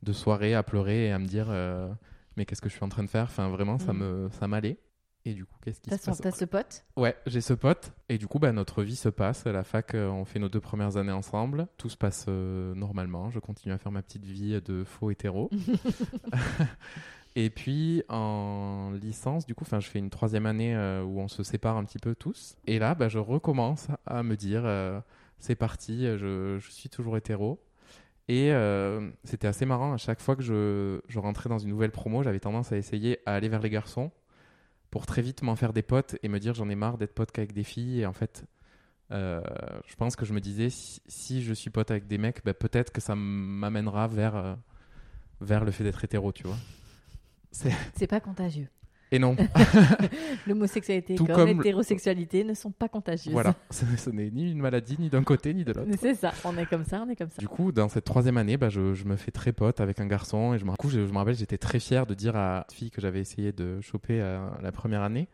de soirée à pleurer et à me dire, euh, mais qu'est-ce que je suis en train de faire? Enfin, vraiment, ça Mm. me ça m'allait. Et du coup, qu'est-ce qui se passe t'as ce pote Ouais, j'ai ce pote. Et du coup, bah, notre vie se passe. À la fac, euh, on fait nos deux premières années ensemble. Tout se passe euh, normalement. Je continue à faire ma petite vie de faux hétéro. et puis, en licence, du coup, je fais une troisième année euh, où on se sépare un petit peu tous. Et là, bah, je recommence à me dire, euh, c'est parti, je, je suis toujours hétéro. Et euh, c'était assez marrant. À chaque fois que je, je rentrais dans une nouvelle promo, j'avais tendance à essayer à aller vers les garçons pour très vite m'en faire des potes et me dire j'en ai marre d'être pote qu'avec des filles. Et en fait, euh, je pense que je me disais si, si je suis pote avec des mecs, bah, peut-être que ça m'amènera vers, euh, vers le fait d'être hétéro, tu vois. C'est- C'est pas contagieux. Et non, L'homosexualité comme, comme- l'hétérosexualité ne sont pas contagieuses. voilà. Ce, n'est ni une maladie, ni d'un côté, ni de l'autre. C'est ça, on est comme ça, on est comme ça. Du coup, dans cette troisième année, bah, je, je me fais très pote avec un garçon. Et je me, coup, je, je me rappelle, j'étais très fier de dire à une fille que j'avais essayé de choper euh, la première année.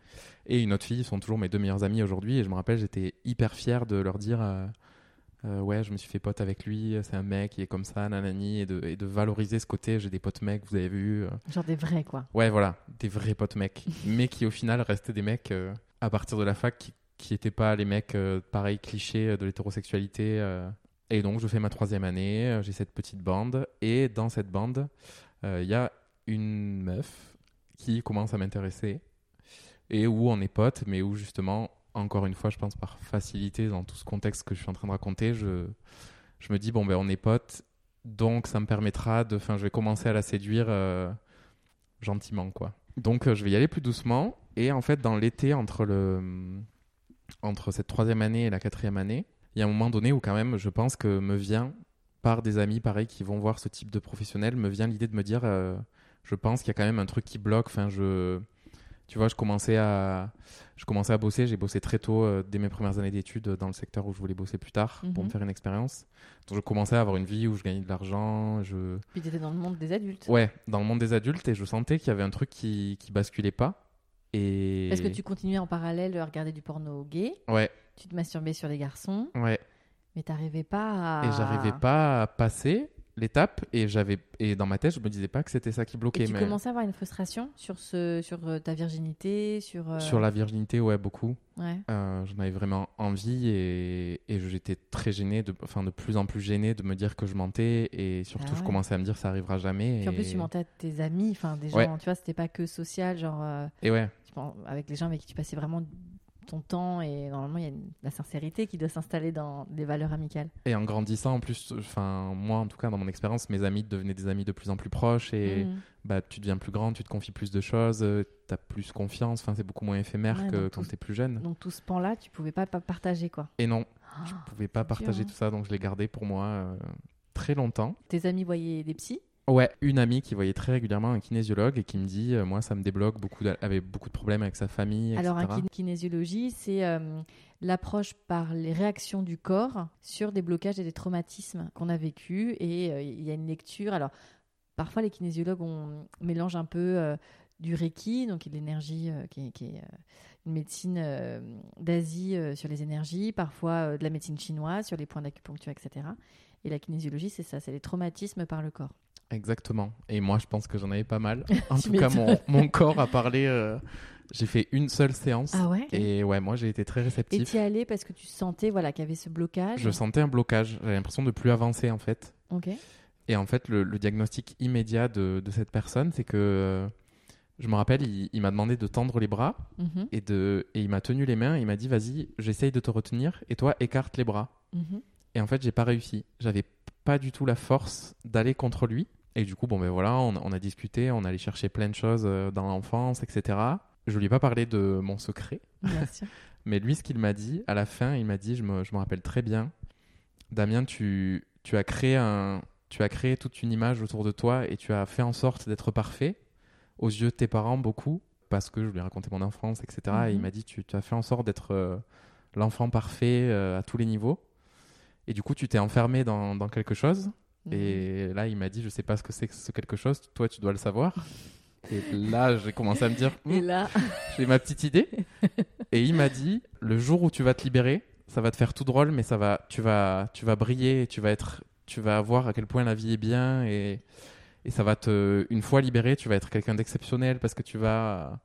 Et une autre fille, ils sont toujours mes deux meilleures amies aujourd'hui. Et je me rappelle, j'étais hyper fier de leur dire euh, euh, Ouais, je me suis fait pote avec lui, c'est un mec, il est comme ça, nanani. Et de, et de valoriser ce côté j'ai des potes mecs, vous avez vu. euh. Genre des vrais, quoi. Ouais, voilà, des vrais potes mecs. mais qui, au final, restaient des mecs euh, à partir de la fac qui n'étaient pas les mecs euh, pareil clichés de l'hétérosexualité. Et donc, je fais ma troisième année, j'ai cette petite bande. Et dans cette bande, il y a une meuf qui commence à m'intéresser et où on est potes, mais où justement, encore une fois, je pense par facilité dans tout ce contexte que je suis en train de raconter, je, me dis, bon, ben on est potes, donc ça me permettra de. Enfin, je vais commencer à la séduire euh, gentiment, quoi. Donc euh, je vais y aller plus doucement. Et en fait, dans l'été, entre, le, entre cette troisième année et la quatrième année, il y a un moment donné où, quand même, je pense que me vient, par des amis pareil qui vont voir ce type de professionnel, me vient l'idée de me dire euh, je pense qu'il y a quand même un truc qui bloque. Enfin, je tu vois, je commençais à, je commençais à bosser. J'ai bossé très tôt, euh, dès mes premières années d'études, dans le secteur où je voulais bosser plus tard pour Mhm. me faire une expérience. Donc, je commençais à avoir une vie où je gagnais de l'argent. Je... Puis tu étais dans le monde des adultes. Ouais, dans le monde des adultes, et je sentais qu'il y avait un truc qui, qui basculait pas. Et... Est-ce que tu continuais en parallèle à regarder du porno gay Ouais, Tu te masturbais sur les garçons, ouais. mais t'arrivais pas à. Et j'arrivais pas à passer l'étape, et j'avais, et dans ma tête, je me disais pas que c'était ça qui bloquait. Et tu mais commençais à avoir une frustration sur, ce, sur euh, ta virginité, sur. euh, sur la virginité, ouais, beaucoup. Ouais. Euh, j'en avais vraiment envie et, et j'étais très gêné, de, enfin de plus en plus gêné de me dire que je mentais et surtout Ah je commençais à me dire ça arrivera jamais. Puis en et... plus, tu mentais à tes amis, enfin des gens, Ouais. tu vois, c'était pas que social, genre euh, Et ouais, avec les gens avec qui tu passais vraiment ton temps et normalement il y a une- la sincérité qui doit s'installer dans des valeurs amicales. et en grandissant en plus, enfin moi en tout cas dans mon expérience, mes amis devenaient des amis de plus en plus proches et Mhm. bah tu deviens plus grand, tu te confies plus de choses, tu as plus confiance, enfin c'est beaucoup moins éphémère Ouais, que quand tu es plus jeune. Donc tout ce pan-là, tu pouvais pas, pas partager quoi. Et non, Ah, je pouvais pas dur, partager hein. tout ça donc je l'ai gardé pour moi euh, très longtemps. Tes amis voyaient des psys? Ouais, une amie qui voyait très régulièrement un kinésiologue et qui me dit, euh, moi, ça me débloque beaucoup, avait beaucoup de problèmes avec sa famille, Alors, un etc. kiné- kinésiologie, c'est euh, l'approche par les réactions du corps sur des blocages et des traumatismes qu'on a vécus. Et euh, il y a une lecture. Alors, parfois, les kinésiologues on mélange un peu du Reiki, donc l'énergie euh, qui est, qui est, euh, une médecine euh, d'Asie sur les énergies, parfois de la médecine chinoise sur les points d'acupuncture, etc. Et la kinésiologie, c'est ça, c'est les traumatismes par le corps. Exactement. Et moi, je pense que j'en avais pas mal. En tout cas, mon, corps a parlé. euh, j'ai fait une seule séance. Ah ouais Et ouais, moi, j'ai été très Et réceptif. tu y allais parce que tu sentais voilà, qu'il y avait ce blocage Je sentais un blocage. J'avais l'impression de plus avancer, en fait. Ok. Et en fait, le, le diagnostic immédiat de, de cette personne, c'est que. euh, je me rappelle, il, il m'a demandé de tendre les bras Mhm, et, de, et il m'a tenu les mains. Et il m'a dit Vas-y, j'essaye de te retenir et toi, écarte les bras. mhm. Et en fait, j'ai pas réussi. J'avais pas du tout la force d'aller contre lui. Et du coup, bon, ben voilà, on, on a discuté, on allait chercher plein de choses euh, dans l'enfance, etc. Je lui ai pas parlé de mon secret, Bien sûr. mais lui, ce qu'il m'a dit, à la fin, il m'a dit, je me, je me rappelle très bien, Damien, tu, tu, as créé un, tu as créé toute une image autour de toi et tu as fait en sorte d'être parfait aux yeux de tes parents, beaucoup, parce que je lui ai raconté mon enfance, etc. Et il Mhm. m'a dit, tu, tu as fait en sorte d'être euh, l'enfant parfait euh, à tous les niveaux. Et du coup, tu t'es enfermé dans, dans quelque chose. Mhm. Et là, il m'a dit, je sais pas ce que c'est que ce quelque chose, toi, tu dois le savoir. Et là, j'ai commencé à me dire, Et Hmm, là, j'ai ma petite idée. Et il m'a dit, le jour où tu vas te libérer, ça va te faire tout drôle, mais ça va, tu vas, tu vas briller, tu vas être, tu vas voir à quel point la vie est bien et, et ça va te, une fois libéré, tu vas être quelqu'un d'exceptionnel parce que tu vas,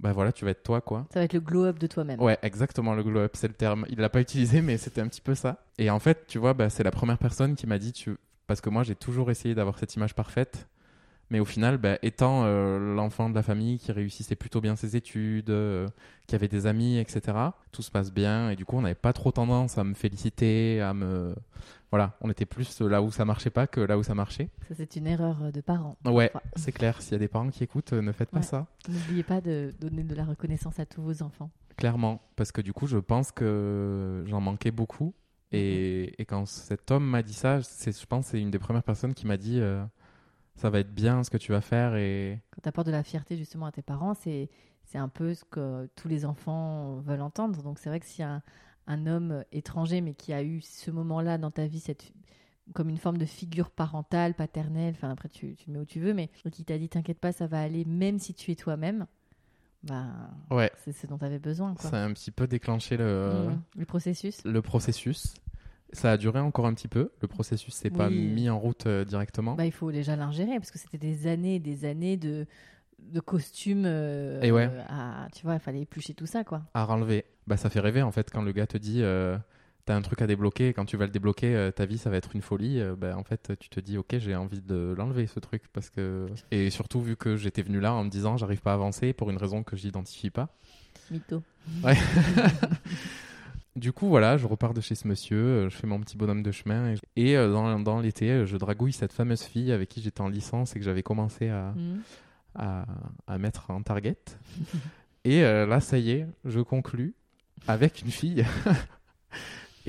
bah voilà, tu vas être toi, quoi. ça va être le glow-up de toi-même. Ouais, exactement, le glow up, c'est le terme. Il l'a pas utilisé, mais c'était un petit peu ça. Et en fait, tu vois, bah, c'est la première personne qui m'a dit, tu... parce que moi, j'ai toujours essayé d'avoir cette image parfaite. Mais au final, bah, étant euh, l'enfant de la famille qui réussissait plutôt bien ses études, euh, qui avait des amis, etc., tout se passe bien. Et du coup, on n'avait pas trop tendance à me féliciter, à me. Voilà, on était plus là où ça marchait pas que là où ça marchait. Ça, c'est une erreur de parents. Ouais, c'est clair. S'il y a des parents qui écoutent, euh, ne faites pas ça. N'oubliez pas de donner de la reconnaissance à tous vos enfants. Clairement, parce que du coup, je pense que j'en manquais beaucoup. Et, et quand cet homme m'a dit ça, c'est, je pense que c'est une des premières personnes qui m'a dit euh, ça va être bien ce que tu vas faire. Et Quand tu apportes de la fierté justement à tes parents, c'est c'est un peu ce que tous les enfants veulent entendre. Donc c'est vrai que si un, un homme étranger, mais qui a eu ce moment-là dans ta vie, cette, comme une forme de figure parentale, paternelle, enfin après tu, tu le mets où tu veux, mais qui t'a dit t'inquiète pas, ça va aller, même si tu es toi-même, bah, ouais, c'est ce dont tu avais besoin. Quoi. ça a un petit peu déclenché le. Le processus. le processus. Ça a duré encore un petit peu. Le processus s'est pas mis en route euh, directement. Bah, il faut déjà l'ingérer parce que c'était des années et des années de, de costumes. euh, Et ouais. à- tu vois, il fallait éplucher tout ça, quoi. À renlever. Bah, ça fait rêver en fait quand le gars te dit euh, t'as un truc à débloquer, et quand tu vas le débloquer, euh, ta vie, ça va être une folie. euh, ben, en fait, tu te dis, ok, j'ai envie de l'enlever, ce truc. Parce que... Et surtout, vu que j'étais venu là en me disant, j'arrive pas à avancer pour une raison que j'identifie pas. Mytho. Du coup, voilà, je repars de chez ce monsieur, euh, je fais mon petit bonhomme de chemin. Et, et, euh, dans, dans l'été, je dragouille cette fameuse fille avec qui j'étais en licence et que j'avais commencé à, Mhm. à, à mettre en target. et là, ça y est, je conclus avec une fille.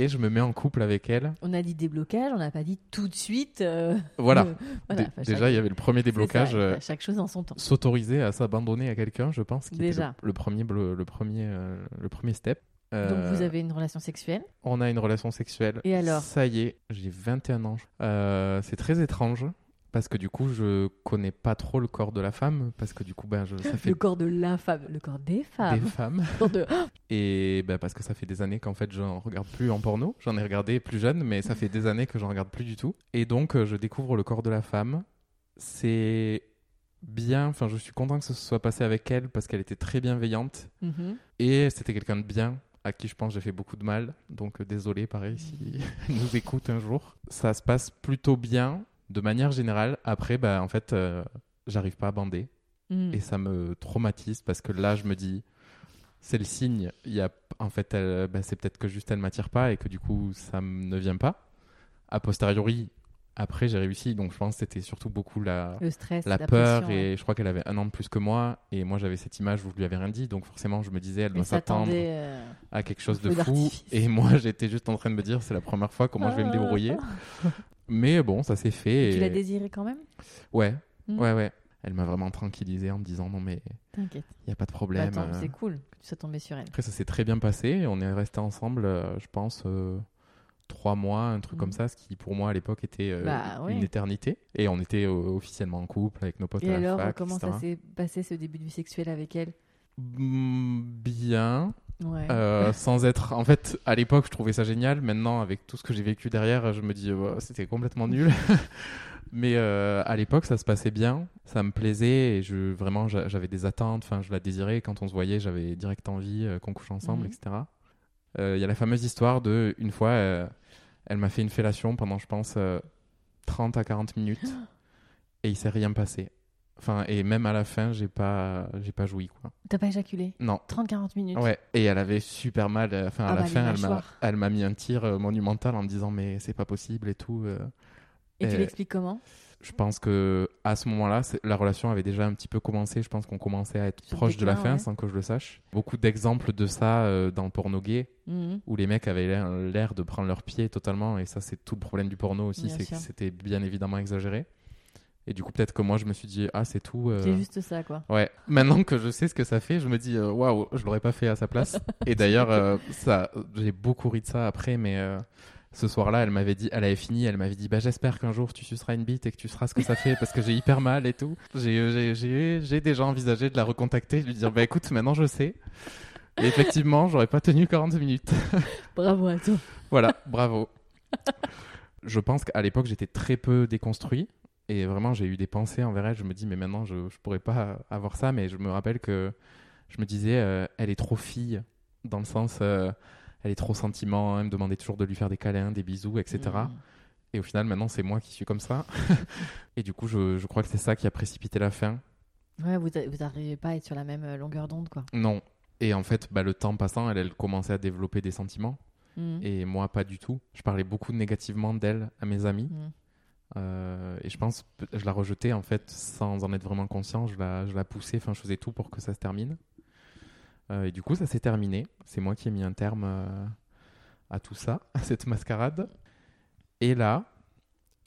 je me mets en couple avec elle. On a dit déblocage, on n'a pas dit tout de suite. euh, Voilà. euh, voilà. Déjà, il y avait le premier déblocage. ça, euh, chaque chose en son temps. S'autoriser à s'abandonner à quelqu'un, je pense, qui était Déjà. le, le premier, blo- le, premier, euh, le premier step. Donc vous avez une relation sexuelle? On a une relation sexuelle. Et alors? Ça y est, j'ai 21 ans. Euh, c'est très étrange parce que du coup, je connais pas trop le corps de la femme parce que du coup, ben, je, ça fait Le corps de la femme, le corps des femmes. des femmes. De- Et ben, parce que ça fait des années qu'en fait, j'en regarde plus en porno. J'en ai regardé plus jeune, mais ça fait des années que j'en regarde plus du tout. Et donc, euh, je découvre le corps de la femme. C'est bien. Enfin, je suis content que ce soit passé avec elle parce qu'elle était très bienveillante. Mhm. Et c'était quelqu'un de bien, à qui je pense j'ai fait beaucoup de mal. Donc euh, désolé, pareil, si elle nous écoute un jour. Ça se passe plutôt bien, de manière générale. Après, bah, en fait, euh, j'arrive pas à bander. Mhm. Et ça me traumatise parce que là, je me dis, c'est le signe. Il y a, en fait, bah, c'est peut-être que juste elle m'attire pas et que du coup, ça ne vient pas. A posteriori, après, j'ai réussi. Donc je pense que c'était surtout beaucoup la, Le stress, la la, peur pression, et je crois qu'elle avait un an de plus que moi et moi j'avais cette image où je lui avais rien dit donc forcément je me disais elle doit s'attendre s'attendait, euh, à quelque chose de fou et moi j'étais juste en train de me dire c'est la première fois comment je vais me débrouiller mais bon ça s'est fait Tu et... l'as désiré quand même? Ouais Hmm. ouais ouais elle m'a vraiment tranquillisé en me disant non mais il y a pas de Bah, problème euh. c'est cool que tu sois tombé sur elle. après ça s'est très bien passé on est resté ensemble euh, je pense trois mois un truc comme ça ce qui pour moi à l'époque était euh, Bah, ouais. une éternité et on était euh, officiellement en couple avec nos potes Et à la alors, fac, comment etc. ça s'est passé ce début de vie sexuelle avec elle? Mm, bien Ouais. Euh, sans être. En fait, à l'époque, je trouvais ça génial. Maintenant, avec tout ce que j'ai vécu derrière, je me dis, euh, c'était complètement nul. Mais euh, à l'époque, ça se passait bien, ça me plaisait et je vraiment j'a- j'avais des attentes. Enfin, je la désirais. Quand on se voyait, j'avais direct envie qu'on couche ensemble, Mhm. etc. Euh, Il y a la fameuse histoire de une fois, elle m'a fait une fellation pendant, je pense, euh, 30 à 40 minutes et il s'est rien passé. Enfin, et même à la fin, j'ai pas, j'ai pas joui quoi. T'as pas éjaculé? Non. 30-40 minutes Ouais, et elle avait super mal. euh, Enfin, à Ah la bah, fin, elle m'a, elle m'a mis un tir euh, monumental en me disant mais c'est pas possible et tout. euh. Et tu l'expliques comment? Je pense que à ce moment-là, la relation avait déjà un petit peu commencé. Je pense qu'on commençait à être proche de la fin ouais. sans que je le sache. Beaucoup d'exemples de ça euh, dans le porno gay Mhm. où les mecs avaient l'air, de prendre leur pied totalement et ça c'est tout le problème du porno aussi, c'est que c'était bien évidemment exagéré. Et du coup peut-être que moi je me suis dit ah c'est tout. euh, C'est juste ça, quoi. Ouais, maintenant que je sais ce que ça fait, je me dis euh, waouh, je l'aurais pas fait à sa place. Et d'ailleurs, euh, ça, j'ai beaucoup ri de ça après, mais ce soir-là, elle m'avait dit, elle avait fini, elle m'avait dit, bah j'espère qu'un jour tu suceras une bite et que tu sauras ce que ça fait parce que j'ai hyper mal et tout. J'ai, j'ai, déjà envisagé de la recontacter, de lui dire, bah écoute, maintenant je sais. Et effectivement, j'aurais pas tenu 40 minutes. Bravo à toi. Voilà, bravo. Je pense qu'à l'époque, j'étais très peu déconstruit. Et vraiment, j'ai eu des pensées envers elle. Je me dis, mais maintenant, je ne pourrais pas avoir ça. Mais je me rappelle que je me disais, euh, elle est trop fille. Dans le sens, euh, elle est trop sentiment. Elle me demandait toujours de lui faire des câlins, des bisous, etc. Mhm. Et au final, maintenant, c'est moi qui suis comme ça. et du coup, je, je crois que c'est ça qui a précipité la fin. Ouais, vous, a- vous arrivez pas à être sur la même euh, longueur d'onde, quoi. Non. Et en fait, bah, le temps passant, elle, elle commençait à développer des sentiments. Mhm. Et moi, pas du tout. Je parlais beaucoup négativement d'elle à mes amis. Mhm. Euh, et je pense, je la rejetais en fait sans en être vraiment conscient. Je la, je la poussais, enfin, je faisais tout pour que ça se termine. Euh, et du coup, ça s'est terminé. C'est moi qui ai mis un terme euh, à tout ça, à cette mascarade. Et là,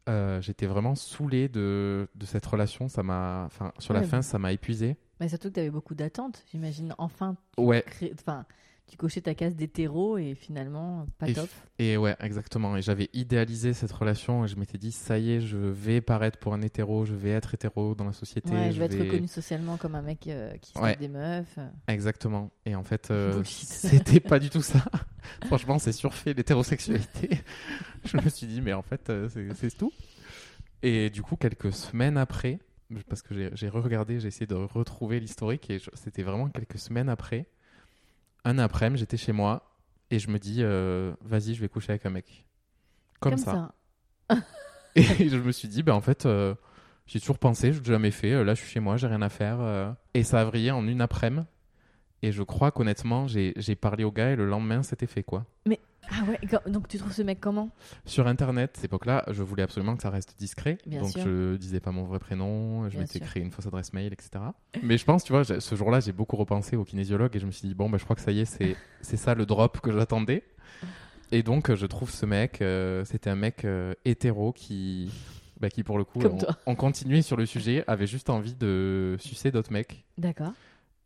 euh, j'étais vraiment saoulé de, de cette relation. Ça m'a, enfin, sur la fin, ça m'a épuisé. Mais surtout que tu avais beaucoup d'attentes, j'imagine. Enfin, Ouais. cré- enfin, tu cochais ta case d'hétéro et finalement, pas Et top. Et ouais, exactement. Et j'avais idéalisé cette relation et je m'étais dit, ça y est, je vais paraître pour un hétéro, je vais être hétéro dans la société. Ouais, je vais être reconnu socialement comme un mec euh, qui Ouais. des meufs. Exactement. Et en fait, euh, c'était pas du tout ça. Franchement, c'est surfait l'hétérosexualité. je me suis dit, mais en fait, euh, c'est tout. Et du coup, quelques semaines après, parce que j'ai- re-regardé, j'ai essayé de retrouver l'historique et c'était vraiment quelques semaines après. Un après-midi, j'étais chez moi et je me dis, euh, vas-y, je vais coucher avec un mec. Comme, ça. ça. Et je me suis dit, ben en fait, euh, j'ai toujours pensé, je l'ai jamais fait. euh, Là, je suis chez moi, j'ai rien à faire. Et ça a vrillé en une après-midi. Et je crois qu'honnêtement, j'ai parlé au gars et le lendemain, c'était fait quoi. Ah ouais, donc tu trouves ce mec comment? Sur Internet, à cette époque-là, je voulais absolument que ça reste discret. Bien donc sûr. je disais pas mon vrai prénom, je m'étais créé une fausse adresse mail, etc. Mais je pense, tu vois, ce jour-là, j'ai beaucoup repensé au kinésiologue et je me suis dit, bon, bah, je crois que ça y est, c'est c'est ça le drop que j'attendais. Et donc, je trouve ce mec, euh, c'était un mec euh, hétéro qui, bah, qui, pour le coup, on, on continuait sur le sujet, avait juste envie de sucer d'autres mecs. D'accord.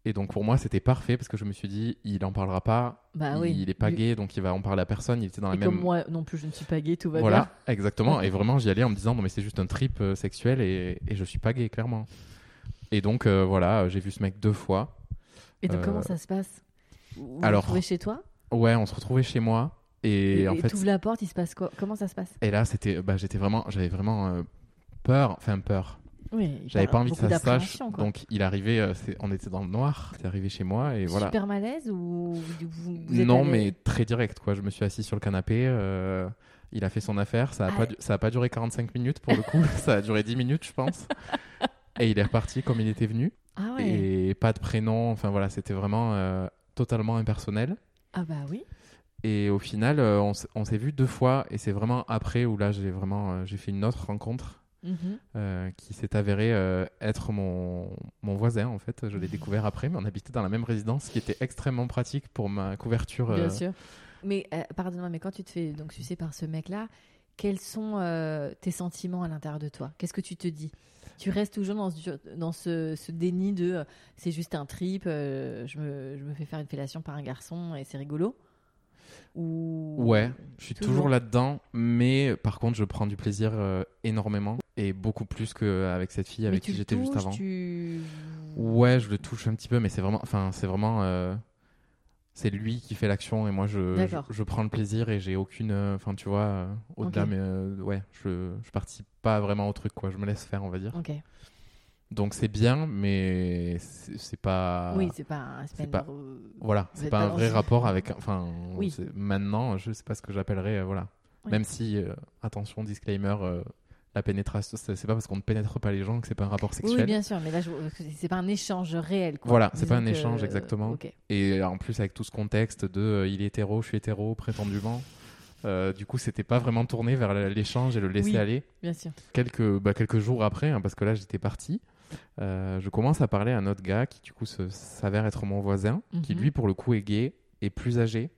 Et donc, pour moi, c'était parfait parce que je me suis dit, il en parlera pas, Bah il, oui. il est pas gay, donc il va en parler à personne. Il était dans la Et même. comme moi non plus, je ne suis pas gay, tout va Voilà, bien. exactement. Et vraiment, j'y allais en me disant, non, mais c'est juste un trip euh, sexuel et, et je suis pas gay, clairement. Et donc, euh, voilà, euh, j'ai vu ce mec deux fois. Et donc Euh, comment ça se passe? Vous vous alors- retrouvez chez toi? Ouais, on se retrouvait chez moi. Et, et en et fait, t'ouvres la porte, il se passe quoi? Comment ça se passe? Et là, c'était, bah, j'étais vraiment, j'avais vraiment euh, peur, enfin peur. Oui. J'avais pas envie que ça se sache. quoi. Donc, il arrivait, euh, c'est- on était dans le noir. C'est arrivé chez moi et voilà. Super malaise ou vous, vous êtes non, allé- mais très direct, quoi. Je me suis assis sur le canapé. euh, il a fait son affaire. Ça a, Ah pas, du- ça a pas duré 45 minutes pour le coup. ça a duré 10 minutes, je pense. Et il est reparti comme il était venu. Ah ouais. Et pas de prénom. Enfin voilà, c'était vraiment euh, totalement impersonnel. Ah bah oui. Et au final, euh, on, s- on s'est vu deux fois. Et c'est vraiment après où là, j'ai vraiment euh, j'ai fait une autre rencontre Mhm. euh, qui s'est avérée euh, être mon, mon voisin en fait. Je l'ai découvert après, mais on habitait dans la même résidence, ce qui était extrêmement pratique pour ma couverture. Bien euh, sûr. Mais pardonne-moi, mais quand tu te fais donc sucer par ce mec-là, quels sont euh, tes sentiments à l'intérieur de toi? Qu'est-ce que tu te dis? Tu restes toujours dans, ce- dans ce, ce déni de euh, c'est juste un trip, euh, je, me, je me fais faire une fellation par un garçon et c'est rigolo? Ou Ouais, je suis Toujours. toujours, là-dedans, mais par contre, je prends du plaisir euh, énormément et beaucoup plus qu'avec cette fille avec qui j'étais juste avant. Tu... Ouais, je le touche un petit peu, mais c'est vraiment, enfin, c'est vraiment, euh, c'est lui qui fait l'action et moi je, je, prends le plaisir et j'ai aucune, euh, enfin, tu vois, euh, au-delà, mais euh, ouais, je, je participe pas vraiment au truc, quoi. Je me laisse faire, on va dire. Ok. Donc c'est bien, mais c'est pas. oui, c'est pas c'est pas- re- Voilà, c'est pas un vrai rapport avec. Enfin, Oui. maintenant, je sais pas ce que j'appellerais. euh, voilà. Oui. Même si, euh, attention, disclaimer, euh, la pénétration, c'est pas parce qu'on ne pénètre pas les gens que c'est pas un rapport sexuel. oui, bien sûr, mais là, je... c'est pas un échange réel. Quoi. Voilà, c'est pas un que- échange, exactement. Ok. Et en plus, avec tout ce contexte de il est hétéro, je suis hétéro, prétendument. euh, du coup, c'était pas vraiment tourné vers l'échange et le laisser Oui. aller. Bien sûr. Quelques, bah, quelques jours après, hein, parce que là, j'étais parti, euh, je commence à parler à un autre gars qui, du coup, s'avère être mon voisin, qui, Mhm. lui, pour le coup, est gay, est plus âgé,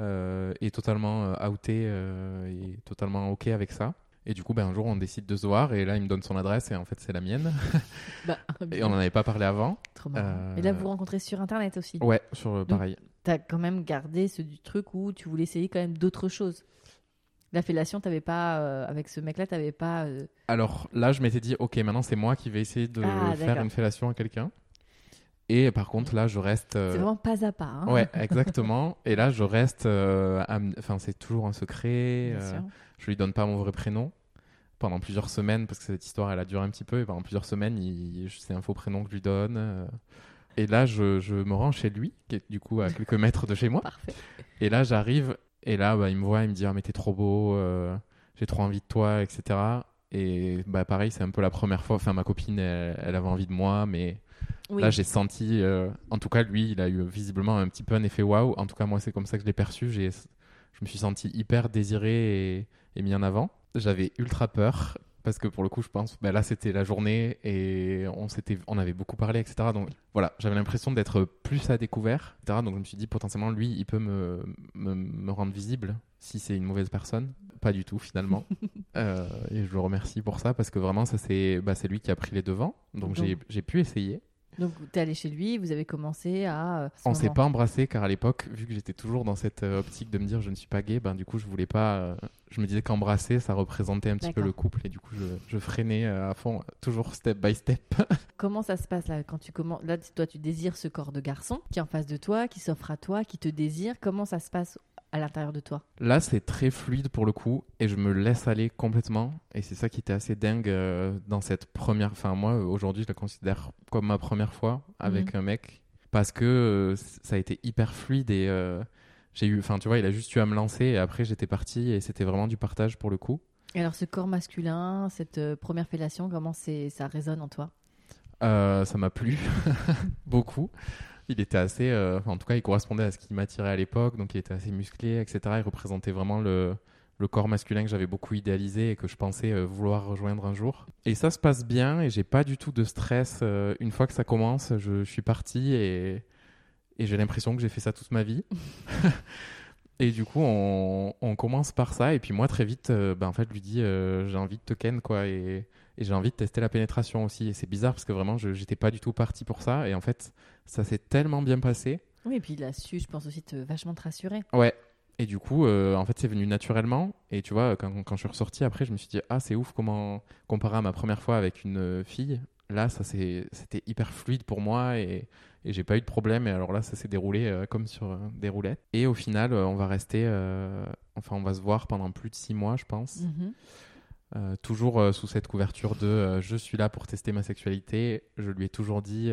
euh, est totalement euh, outé euh, et totalement OK avec ça. Et du coup, ben, un jour, on décide de se voir, et là, il me donne son adresse, et en fait, c'est la mienne. Bah, et on n'en avait pas parlé avant. Trop. Euh, Et là, vous vous rencontrez sur Internet aussi. Ouais, sur euh, pareil. T'as quand même gardé ce du truc où tu voulais essayer quand même d'autres choses. La fellation, t'avais pas euh, avec ce mec-là, t'avais pas. euh, Alors là, je m'étais dit, ok, maintenant c'est moi qui vais essayer de Ah, faire d'accord. une fellation à quelqu'un. Et par contre, là, je reste. euh, C'est vraiment pas à pas. Hein. Ouais, exactement. Et là, je reste. euh, à Enfin, c'est toujours un secret. Bien euh, sûr. je lui donne pas mon vrai prénom pendant plusieurs semaines parce que cette histoire, elle a duré un petit peu. Et pendant plusieurs semaines, il... c'est un faux prénom que je lui donne. euh. Et là, je, je me rends chez lui, qui est du coup à quelques mètres de chez moi. Parfait. Et là, j'arrive, et là, bah, il me voit, il me dit Ah, mais t'es trop beau, euh, j'ai trop envie de toi, etc. Et bah, pareil, c'est un peu la première fois. Enfin, ma copine, elle, elle avait envie de moi, mais Oui. là, j'ai senti. euh, en tout cas, lui, il a eu visiblement un petit peu un effet waouh. En tout cas, moi, c'est comme ça que je l'ai perçu. J'ai, je me suis senti hyper désiré et, et mis en avant. J'avais ultra peur. Parce que pour le coup, je pense, bah, là, c'était la journée et on, s'était, on avait beaucoup parlé, etc. Donc voilà, j'avais l'impression d'être plus à découvert, etc. Donc je me suis dit, potentiellement, lui, il peut me, me, me rendre visible si c'est une mauvaise personne. Pas du tout, finalement. Euh, et je le remercie pour ça parce que vraiment, ça, c'est, bah, c'est lui qui a pris les devants. Donc, Donc- j'ai, j'ai pu essayer. Donc, t'es allé chez lui, vous avez commencé à. euh, On s'est pas embrassé car à l'époque, vu que j'étais toujours dans cette euh, optique de me dire je ne suis pas gay, ben du coup je voulais pas. euh, je me disais qu'embrasser ça représentait un petit peu le couple et du coup je, je freinais à fond, toujours step by step. Comment ça se passe là quand tu commences Là, toi, tu désires ce corps de garçon qui est en face de toi, qui s'offre à toi, qui te désire. Comment ça se passe à l'intérieur de toi Là c'est très fluide pour le coup et je me laisse aller complètement et c'est ça qui était assez dingue euh, dans cette première. Enfin moi aujourd'hui je la considère comme ma première fois avec un mec parce que euh, ça a été hyper fluide et euh, j'ai eu, enfin, tu vois, il a juste eu à me lancer et après j'étais parti et c'était vraiment du partage pour le coup. Et alors, ce corps masculin, cette première fellation, comment ça résonne en toi? Ça m'a plu beaucoup. Il était assez, euh, en tout cas, il correspondait à ce qui m'attirait à l'époque, donc il était assez musclé, etc. Il représentait vraiment le, le corps masculin que j'avais beaucoup idéalisé et que je pensais euh, vouloir rejoindre un jour. Et ça se passe bien et j'ai pas du tout de stress. euh, une fois que ça commence, je, je suis parti et, et j'ai l'impression que j'ai fait ça toute ma vie. et du coup, on, on commence par ça et puis moi très vite, ben, en fait, je lui dis j'ai envie de te ken quoi et, et j'ai envie de tester la pénétration aussi. Et c'est bizarre parce que vraiment, je j'étais pas du tout parti pour ça et en fait, ça s'est tellement bien passé. Oui, et puis il a su, je pense aussi, te vachement te rassurer. Ouais. Et du coup, euh, en fait, c'est venu naturellement. Et tu vois, quand, quand je suis ressorti après, je me suis dit, ah, c'est ouf comment, comparé à ma première fois avec une euh, fille, là, ça c'est- c'était hyper fluide pour moi et, et j'ai pas eu de problème. Et alors là, ça s'est déroulé euh, comme sur euh, des roulettes. Et au final, euh, on va rester, enfin, on va se voir pendant plus de six mois, je pense. Mhm. Euh, toujours euh, sous cette couverture de euh, je suis là pour tester ma sexualité. Je lui ai toujours dit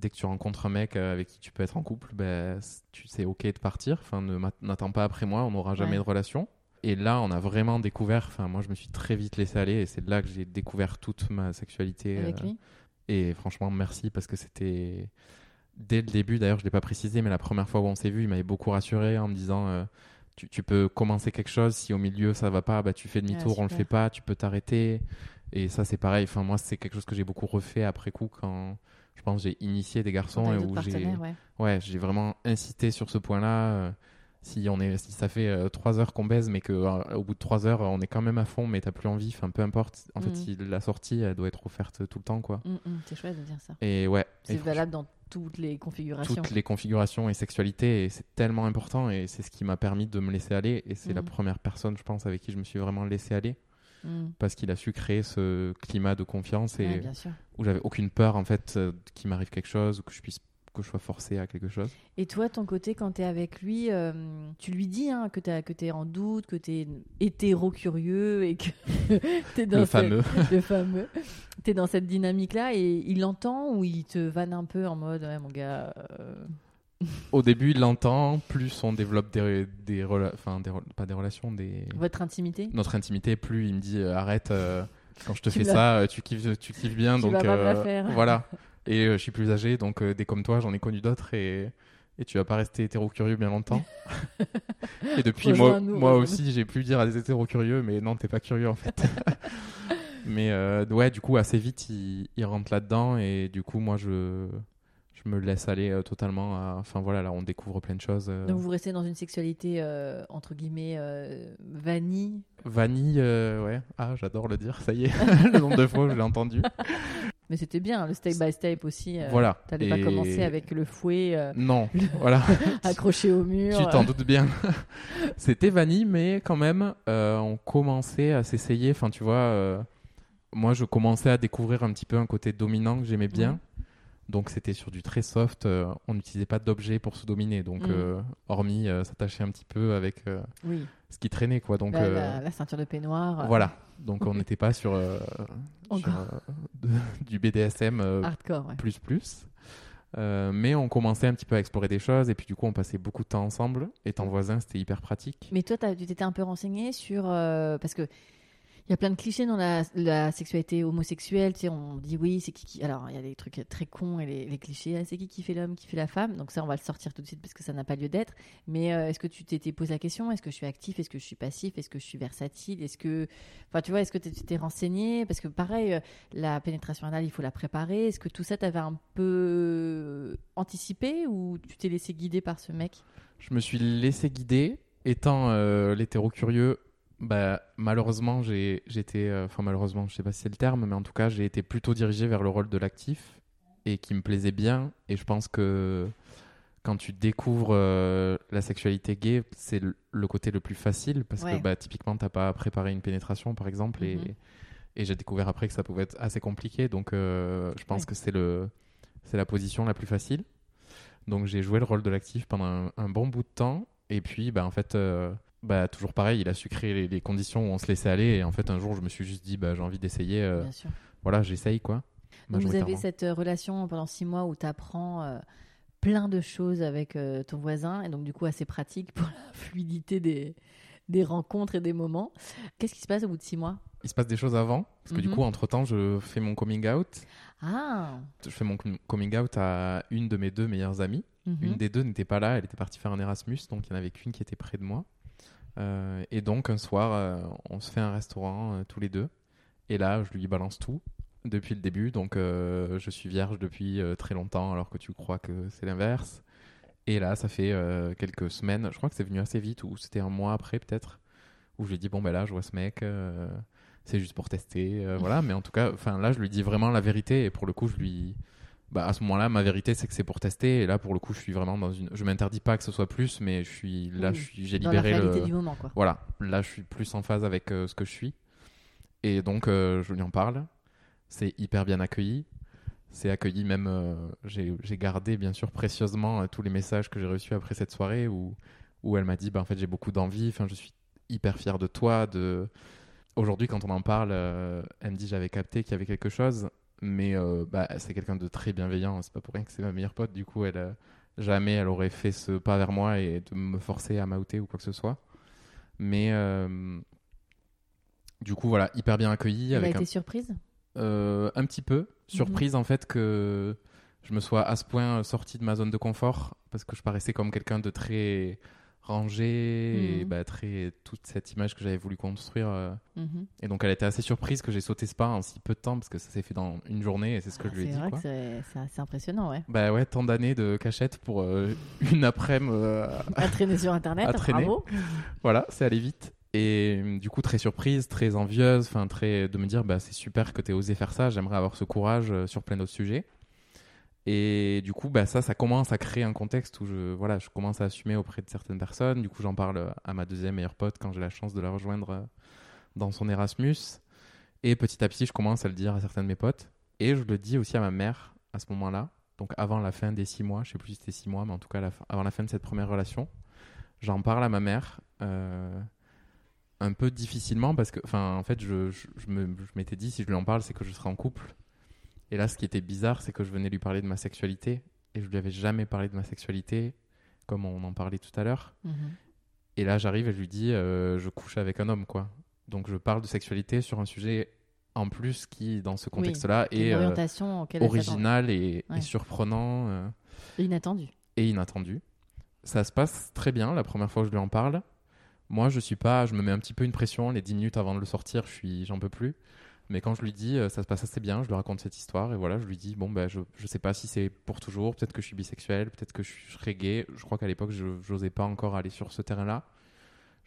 dès que tu rencontres un mec avec qui tu peux être en couple, c- tu sais ok de partir. Enfin, ne n'attends pas après moi, on n'aura jamais Ouais. de relation. Et là, on a vraiment découvert. Enfin, moi, je me suis très vite laissé aller et c'est là que j'ai découvert toute ma sexualité. Avec lui? et franchement, merci parce que c'était dès le début. D'ailleurs, je l'ai pas précisé, mais la première fois où on s'est vu, il m'avait beaucoup rassuré en me disant tu, tu peux commencer quelque chose. Si au milieu ça va pas, bah tu fais demi-tour, Ah, on le fait pas, tu peux t'arrêter. Et ça, c'est pareil. Enfin, moi, c'est quelque chose que j'ai beaucoup refait après coup quand je pense j'ai initié des garçons et où j'ai ouais. ouais, j'ai vraiment insisté sur ce point-là. euh, si on est, si ça fait euh, trois heures qu'on baise, mais que euh, au bout de trois heures, on est quand même à fond, mais t'as plus envie. Enfin, peu importe. En fait, si la sortie, elle doit être offerte tout le temps, quoi. Mm, mm, c'est chouette de dire ça. Et ouais. C'est valable dans toutes les configurations. toutes les configurations et sexualités et c'est tellement important et c'est ce qui m'a permis de me laisser aller et c'est la Mhm. première personne je pense avec qui je me suis vraiment laissé aller Mm. parce qu'il a su créer ce climat de confiance et Ouais, où j'avais aucune peur en fait euh, qu'il m'arrive quelque chose ou que je puisse que je sois forcé à quelque chose Et toi, ton côté, quand tu es avec lui, euh, tu lui dis hein, que tu es en doute, que tu es hétéro-curieux et que tu es dans le fameux le fameux. Tu es dans cette dynamique-là et il l'entend ou il te vanne un peu en mode Ouais, mon gars. euh, au début il l'entend plus on développe des des rela- enfin des re- pas des relations des votre intimité notre intimité plus il me dit euh, arrête euh, quand je te Tu fais me ça euh, tu kiffes tu kiffes bien Tu donc vas pas me la faire. voilà et euh, je suis plus âgé donc euh, des comme toi j'en ai connu d'autres et et tu vas pas rester hétéro curieux bien longtemps et depuis moi Rejoins-nous, moi rejoins-nous. aussi j'ai pu dire à des hétéro curieux mais non t'es pas curieux en fait mais euh, ouais du coup assez vite il, il rentre là dedans et du coup moi je je me laisse aller euh, totalement à... enfin voilà là on découvre plein de choses euh. Donc vous restez dans une sexualité euh, entre guillemets euh, vanille. vanille euh, ouais ah j'adore le dire ça y est le nombre de fois où je l'ai entendu Mais c'était bien, le step by step aussi. euh, voilà T'allais pas Et- commencer avec le fouet euh, non voilà accroché au mur. Tu t'en doutes bien. C'était vanille, mais quand même, euh, on commençait à s'essayer. Enfin, tu vois, euh, moi, je commençais à découvrir un petit peu un côté dominant que j'aimais bien. Donc, c'était sur du très soft. euh, on n'utilisait pas d'objets pour se dominer. Donc, Mhm. euh, hormis euh, s'attacher un petit peu avec Oui, ce qui traînait, quoi. Donc, la, la- la ceinture de peignoir. voilà. Donc, on n'était pas sur, sur, Encore. de- du BDSM Hardcore, ouais. plus plus. Mais on commençait un petit peu à explorer des choses et puis du coup on passait beaucoup de temps ensemble. Étant voisin, c'était hyper pratique. Mais toi, tu t'étais un peu renseigné sur. parce que. Il y a plein de clichés dans la, la sexualité homosexuelle. Tu sais, on dit oui, c'est qui qui. Alors, il y a des trucs très cons et les, clichés. ah, c'est qui qui fait l'homme, qui fait la femme. Donc, ça, on va le sortir tout de suite parce que ça n'a pas lieu d'être. Mais euh, est-ce que tu t'étais posé la question Est-ce que je suis actif Est-ce que je suis passif Est-ce que je suis versatile Est-ce que. Enfin, tu vois, est-ce que tu t'es renseigné Parce que, pareil, euh, la pénétration anale, il faut la préparer. Est-ce que tout ça, t'avais un peu anticipé ou tu t'es laissé guider par ce mec? Je me suis laissé guider. Étant euh, l'hétéro curieux, bah, malheureusement, j'ai- j'étais. euh, Enfin, malheureusement, je sais pas si c'est le terme, mais en tout cas, j'ai été plutôt dirigé vers le rôle de l'actif et qui me plaisait bien. Et je pense que quand tu découvres euh, la sexualité gay, c'est le, le côté le plus facile parce Ouais. que bah, typiquement, t'as pas préparé une pénétration, par exemple, Mhm. et, et j'ai découvert après que ça pouvait être assez compliqué. Donc, euh, je pense Ouais. que c'est le c'est la position la plus facile. Donc, j'ai joué le rôle de l'actif pendant un, un bon bout de temps. Et puis, bah, en fait, euh, bah, toujours pareil, il a su créer les, les conditions où on se laissait aller. Et en fait, un jour, je me suis juste dit, bah, j'ai envie d'essayer. euh, voilà, j'essaye quoi. Donc vous avez cette euh, relation pendant six mois où tu apprends plein de choses avec euh, ton voisin et donc du coup assez pratique pour la fluidité des, des rencontres et des moments. Qu'est-ce qui se passe au bout de six mois? Il se passe des choses avant, parce que du Mhm. coup, entre-temps, je fais mon coming out. Ah Je fais mon com- coming out à une de mes deux meilleures amies. mhm. Une des deux n'était pas là, elle était partie faire un Erasmus, donc il n'y en avait qu'une qui était près de moi. Euh, et donc un soir, euh, on se fait un restaurant euh, tous les deux. Et là, je lui balance tout depuis le début. Donc je suis vierge depuis très longtemps, alors que tu crois que c'est l'inverse. Et là, ça fait quelques semaines, je crois que c'est venu assez vite, ou c'était un mois après peut-être, où je lui ai dit, bon ben là, je vois ce mec, c'est juste pour tester, voilà. Mais en tout cas, enfin là, je lui dis vraiment la vérité, et pour le coup, je lui bah, à ce moment-là, ma vérité, c'est que c'est pour tester. Et là, pour le coup, je suis vraiment dans une. Je m'interdis pas que ce soit plus, mais je suis là, Oui, je suis, j'ai Dans la libéré réalité le. du moment, quoi. Voilà, là, je suis plus en phase avec euh, ce que je suis. Et donc, euh, je lui en parle. C'est hyper bien accueilli. C'est accueilli même. euh, j'ai j'ai gardé, bien sûr, précieusement tous les messages que j'ai reçus après cette soirée où, où elle m'a dit bah, en fait, j'ai beaucoup d'envie. Enfin, je suis hyper fier de toi. De... Aujourd'hui, quand on en parle, elle me dit j'avais capté qu'il y avait quelque chose. Mais euh, bah, c'est quelqu'un de très bienveillant. C'est pas pour rien que c'est ma meilleure pote. Du coup, elle, euh, jamais elle aurait fait ce pas vers moi et de me forcer à m'outer ou quoi que ce soit. Mais euh, du coup, voilà, hyper bien accueilli. Elle a avec un, été surprise? Euh, un petit peu surprise en fait que je me sois à ce point sorti de ma zone de confort parce que je paraissais comme quelqu'un de très rangé et Mhm. bah, très toute cette image que j'avais voulu construire. euh, Mhm. et donc elle était assez surprise que j'ai sauté ce pas en si peu de temps parce que ça s'est fait dans une journée et c'est ce que Ah, je lui ai c'est dit. vrai quoi. que c'est c'est assez impressionnant, ouais. Bah ouais, tant d'années de cachette pour euh, une après-midi. euh, À traîner sur Internet, À traîner. bravo. voilà, c'est allé vite. Et du coup, très surprise, très envieuse, enfin très de me dire, bah c'est super que tu aies osé faire ça. J'aimerais avoir ce courage sur plein d'autres sujets. Et du coup, bah ça, ça commence à créer un contexte où je, voilà, je commence à assumer auprès de certaines personnes. Du coup, j'en parle à ma deuxième meilleure pote quand j'ai la chance de la rejoindre euh, dans son Erasmus. Et petit à petit, je commence à le dire à certains de mes potes. Et je le dis aussi à ma mère à ce moment-là. Donc avant la fin des six mois, je sais plus si c'était six mois, mais en tout cas avant la fin de cette première relation, j'en parle à ma mère. euh, un peu difficilement parce que, enfin, en fait, je, je, je m'étais dit si je lui en parle, c'est que je serai en couple. Et là, ce qui était bizarre, c'est que je venais lui parler de ma sexualité et je lui avais jamais parlé de ma sexualité, comme on en parlait tout à l'heure. Mhm. Et là, j'arrive et je lui dis euh, je couche avec un homme, quoi. Donc, je parle de sexualité sur un sujet en plus qui, dans ce contexte-là, est euh, original et, et surprenant. euh, Inattendu. et inattendu. Ça se passe très bien la première fois que je lui en parle. Moi, je suis pas, je me mets un petit peu une pression les 10 minutes avant de le sortir, je suis, j'en peux plus. Mais quand je lui dis, euh, ça se passe assez bien, je lui raconte cette histoire et voilà, je lui dis, bon, ben, je, je sais pas si c'est pour toujours, peut-être que je suis bisexuel, peut-être que je serai gay. Je crois qu'à l'époque, je n'osais pas encore aller sur ce terrain-là.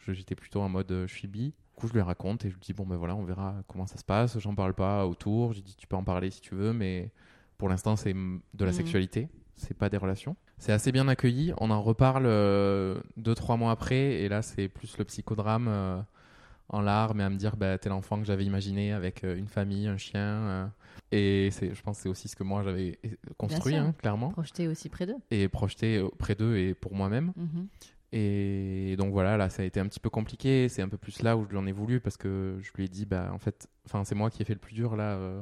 J'étais plutôt en mode, euh, je suis bi. Du coup, je lui raconte et je lui dis, bon, ben voilà, on verra comment ça se passe. J'en parle pas autour. J'ai dit, tu peux en parler si tu veux, mais pour l'instant, c'est de la Mhm. sexualité, c'est pas des relations. C'est assez bien accueilli. On en reparle euh, deux, trois mois après, et là, c'est plus le psychodrame euh, en larmes et à me dire, bah, t'es l'enfant que j'avais imaginé avec euh, une famille, un chien. euh. et c'est, je pense que c'est aussi ce que moi j'avais euh, construit, hein, clairement, Projeté aussi près d'eux. et projeté auprès d'eux et pour moi-même. Mhm. Et donc voilà, là, ça a été un petit peu compliqué. C'est un peu plus là où je lui en ai voulu parce que je lui ai dit, bah, en fait, enfin, c'est moi qui ai fait le plus dur là. euh.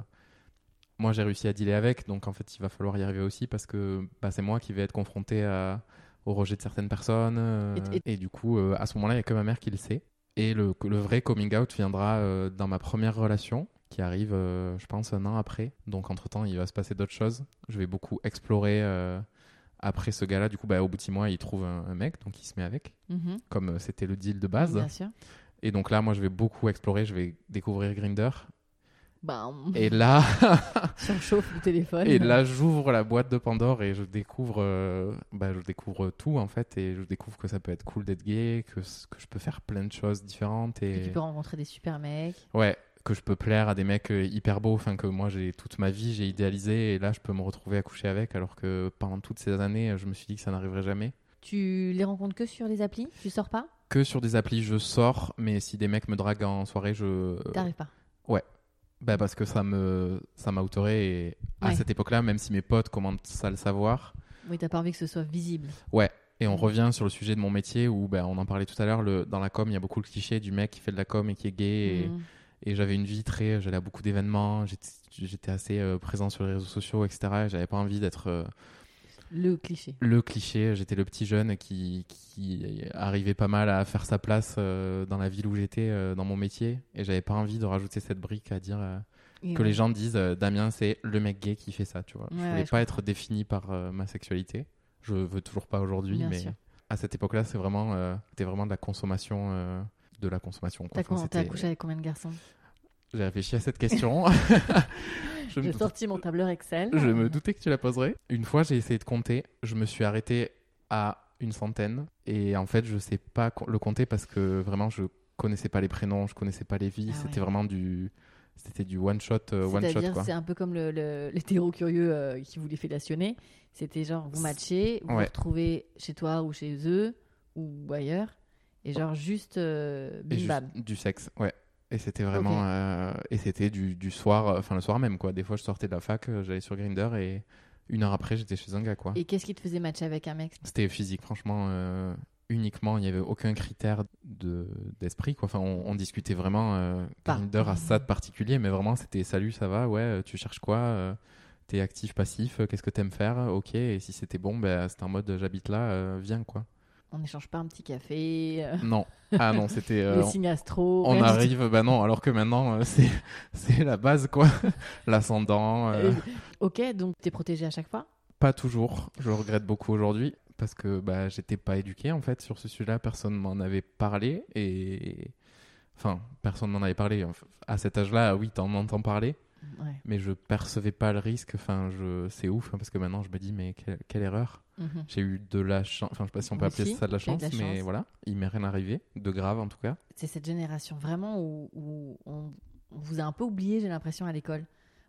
Moi, j'ai réussi à dealer avec, donc en fait, il va falloir y arriver aussi parce que bah, c'est moi qui vais être confronté à- au rejet de certaines personnes. euh, Et- et, du coup, euh, à ce moment-là, il n'y a que ma mère qui le sait. Et le, le vrai coming out viendra euh, dans ma première relation qui arrive, euh, je pense, un an après. Donc, entre-temps, il va se passer d'autres choses. Je vais beaucoup explorer euh, après ce gars-là. Du coup, bah, au bout de six mois, il trouve un, un mec, donc il se met avec Mhm. comme c'était le deal de base. Bien sûr. Et donc là, moi, je vais beaucoup explorer, je vais découvrir Grinder. On Et là, surchauffe le téléphone. et là, j'ouvre la boîte de Pandore et je découvre, euh, bah, je découvre tout en fait, et je découvre que ça peut être cool d'être gay, que, que je peux faire plein de choses différentes Et et tu peux rencontrer des super mecs. ouais, que je peux plaire à des mecs euh, hyper beaux, enfin que moi j'ai toute ma vie j'ai idéalisé et là je peux me retrouver à coucher avec, alors que pendant toutes ces années, je me suis dit que ça n'arriverait jamais. Tu les rencontres que sur les applis? Tu sors pas? Que sur des applis, je sors, mais si des mecs me draguent en soirée, je T'arrives pas? Bah parce que ça me ça m'outerait et à Ouais. cette époque-là, même si mes potes commencent à le savoir. Oui, t'as pas envie que ce soit visible. Et on revient sur le sujet de mon métier où bah, on en parlait tout à l'heure, dans la com, il y a beaucoup le cliché du mec qui fait de la com et qui est gay. Et, et j'avais une vie très, j'allais à beaucoup d'événements, j'étais, j'étais assez euh, présent sur les réseaux sociaux, etc. Et j'avais pas envie d'être euh, Le cliché. le cliché. J'étais le petit jeune qui, qui arrivait pas mal à faire sa place euh, dans la ville où j'étais, euh, dans mon métier. Et j'avais pas envie de rajouter cette brique à dire euh, que ouais. les gens disent Damien, c'est le mec gay qui fait ça. Tu vois. je Ouais, voulais ouais, je pas être défini par ma sexualité. Je veux toujours pas aujourd'hui, mais sûr. à cette époque-là, c'est vraiment, c'était vraiment de la consommation. de la consommation. T'as Enfin, avec combien de garçons? J'ai réfléchi à cette question. je, J'ai sorti mon tableur Excel. je me doutais que tu la poserais. Une fois, j'ai essayé de compter. Je me suis arrêté à une centaine. Et en fait, je sais pas le compter parce que vraiment, je connaissais pas les prénoms, je connaissais pas les vies. Ah C'était ouais. vraiment du. C'était du one shot, euh, one shot c'est un peu comme le- le- l'hétéro curieux euh, qui voulait fellationner. C'était genre, vous matchez, vous vous Ouais. retrouvez chez toi ou chez eux ou ailleurs. Et genre, juste euh, Et bim juste bam. du sexe, ouais. Et c'était vraiment. Euh, et c'était du, du soir, euh, enfin le soir même quoi. Des fois, je sortais de la fac, euh, j'allais sur Grinder et une heure après, j'étais chez un gars quoi. Et qu'est-ce qui te faisait matcher avec un mec? C'était physique, franchement, euh, uniquement. Il n'y avait aucun critère de, d'esprit. Quoi. Enfin, on, on discutait vraiment euh. Grindr à ça de particulier, mais vraiment, c'était salut, ça va, ouais, tu cherches quoi T'es actif, passif, qu'est-ce que t'aimes faire? Ok, et si c'était bon, ben, c'était en mode j'habite là, viens quoi. On n'échange pas un petit café, euh, Non, ah non, c'était. euh, les signes astro. on arrive, bah non, alors que maintenant, euh, c'est, la base quoi. L'ascendant. euh, Euh, Ok, donc t'es protégé à chaque fois? Pas toujours. Je le regrette beaucoup aujourd'hui parce que bah, j'étais pas éduqué en fait sur ce sujet-là. Personne m'en avait parlé et enfin personne m'en avait parlé. À cet âge-là, oui, t'en entends parler, Ouais. mais je percevais pas le risque. Enfin, je c'est ouf hein, parce que maintenant je me dis mais quelle, quelle erreur. Mhm. J'ai eu de la chance. Enfin, je sais pas si on peut appeler ça de la de chance, la mais chance. voilà, il m'est rien arrivé de grave en tout cas. C'est cette génération vraiment où, où on, on vous a un peu oublié, j'ai l'impression, à l'école.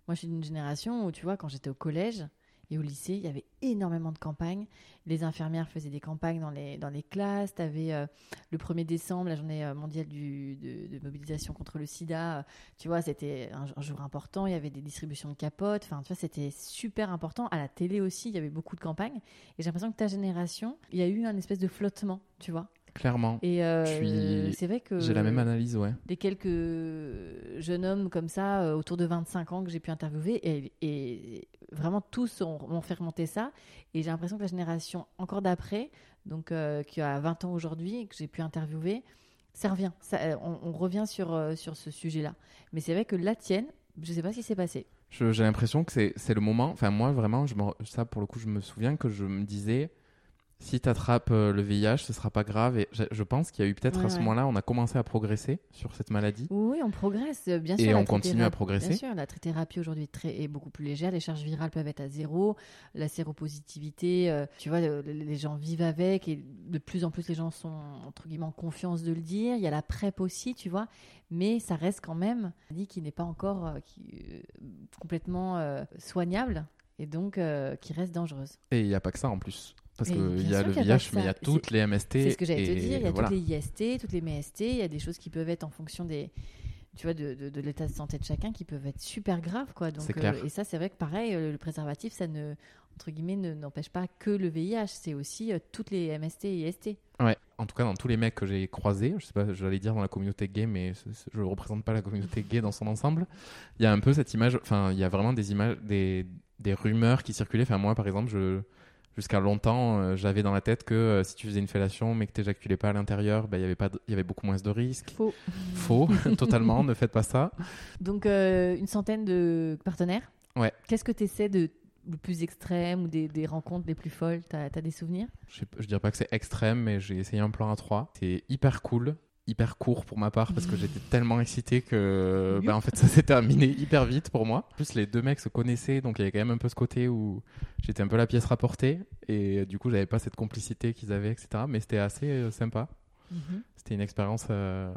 Moi, je suis d'une génération où, tu vois, quand j'étais au collège et au lycée, il y avait énormément de campagnes. Les infirmières faisaient des campagnes dans les, dans les classes. Tu avais le 1er décembre, la journée euh, mondiale de mobilisation contre le sida. Euh, Tu vois, c'était un, un jour important. Il y avait des distributions de capotes. Enfin, tu vois, c'était super important. À la télé aussi, il y avait beaucoup de campagnes. Et j'ai l'impression que ta génération, il y a eu un espèce de flottement, tu vois. Clairement, Et euh, suis- c'est vrai que j'ai la même analyse, ouais. des quelques jeunes hommes comme ça, euh, autour de 25 ans que j'ai pu interviewer, et, et vraiment tous ont, ont fait remonter ça. Et j'ai l'impression que la génération encore d'après, donc euh, qui a 20 ans aujourd'hui, que j'ai pu interviewer, ça revient. Ça, on, on revient sur, euh, sur ce sujet-là. Mais c'est vrai que la tienne, je sais pas ce qui s'est passé. J'ai l'impression que c'est c'est le moment. Enfin, moi, vraiment, je me, ça, pour le coup, je me souviens que je me disais, si tu attrapes le VIH, ce sera pas grave. Et je, pense qu'il y a eu peut-être Ouais, à ce ouais. moment-là, on a commencé à progresser sur cette maladie. Oui, on progresse, euh, bien Et sûr. la on continue à progresser. Bien sûr, la trithérapie aujourd'hui est, beaucoup plus légère. Les charges virales peuvent être à zéro. La séropositivité, euh, tu vois, le- le- les gens vivent avec et de plus en plus les gens sont, entre guillemets, en confiance de le dire. Il y a la PrEP aussi, tu vois. Mais ça reste quand même une maladie qui n'est pas encore euh, qui, euh, complètement euh, soignable et donc euh, qui reste dangereuse. Et il n'y a pas que ça en plus. Parce qu'il y a le a VIH, mais il y a toutes les MST. C'est ce que j'allais te dire. Il y a voilà. toutes les IST, toutes les MST. Il y a des choses qui peuvent être en fonction des, tu vois, de, de- de l'état de santé de chacun qui peuvent être super graves, quoi. Donc, clair. et ça, c'est vrai que pareil, euh, le préservatif, ça ne, entre guillemets, ne- n'empêche pas que le VIH. C'est aussi euh, toutes les MST et IST. Ouais. En tout cas, dans tous les mecs que j'ai croisés, je sais pas, j'allais dire dans la communauté gay, mais je ne représente pas la communauté gay dans son ensemble. Il y a un peu cette image, enfin, il y a vraiment des images, des, des rumeurs qui circulaient. Enfin, moi, par exemple, je, jusqu'à longtemps, euh, j'avais dans la tête que euh, si tu faisais une fellation, mais que tu n'éjaculais pas à l'intérieur, ben, il y avait pas, de- il y avait beaucoup moins de risques. Faux. Faux, totalement, ne faites pas ça. Donc, euh, une centaine de partenaires. Ouais. Qu'est-ce que tu essaies de le plus extrême ou des, des rencontres les plus folles? T'as as des souvenirs? Je, sais je dirais pas que c'est extrême, mais j'ai essayé un plan à 3. C'est hyper cool, hyper court pour ma part parce que j'étais tellement excité que bah, en fait ça s'est terminé hyper vite pour moi. En plus les deux mecs se connaissaient donc il y avait quand même un peu ce côté où j'étais un peu la pièce rapportée et du coup j'avais pas cette complicité qu'ils avaient etc. Mais c'était assez euh, sympa. Mhm. C'était une expérience euh,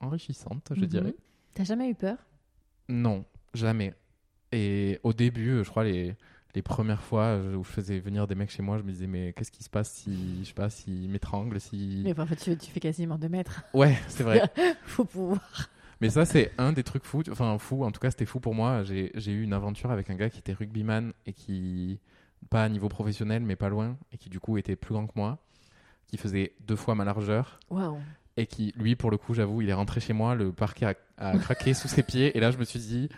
enrichissante je Mhm. dirais. T'as jamais eu peur? Non, jamais. Et au début, euh, je crois, les, les premières fois euh, où je faisais venir des mecs chez moi, je me disais, mais qu'est-ce qui se passe si, je sais pas, s'ils m'étranglent, si... Mais en fait, tu, tu fais quasiment deux mètres. Ouais, c'est vrai. Faut pouvoir. mais ça, c'est un des trucs fous. Enfin, fou, en tout cas, c'était fou pour moi. J'ai j'ai eu une aventure avec un gars qui était rugbyman et qui, pas à niveau professionnel, mais pas loin, et qui du coup était plus grand que moi, qui faisait deux fois ma largeur. Waouh. Et qui, lui, pour le coup, j'avoue, il est rentré chez moi, le parquet a, a craqué sous ses pieds. Et là, je me suis dit,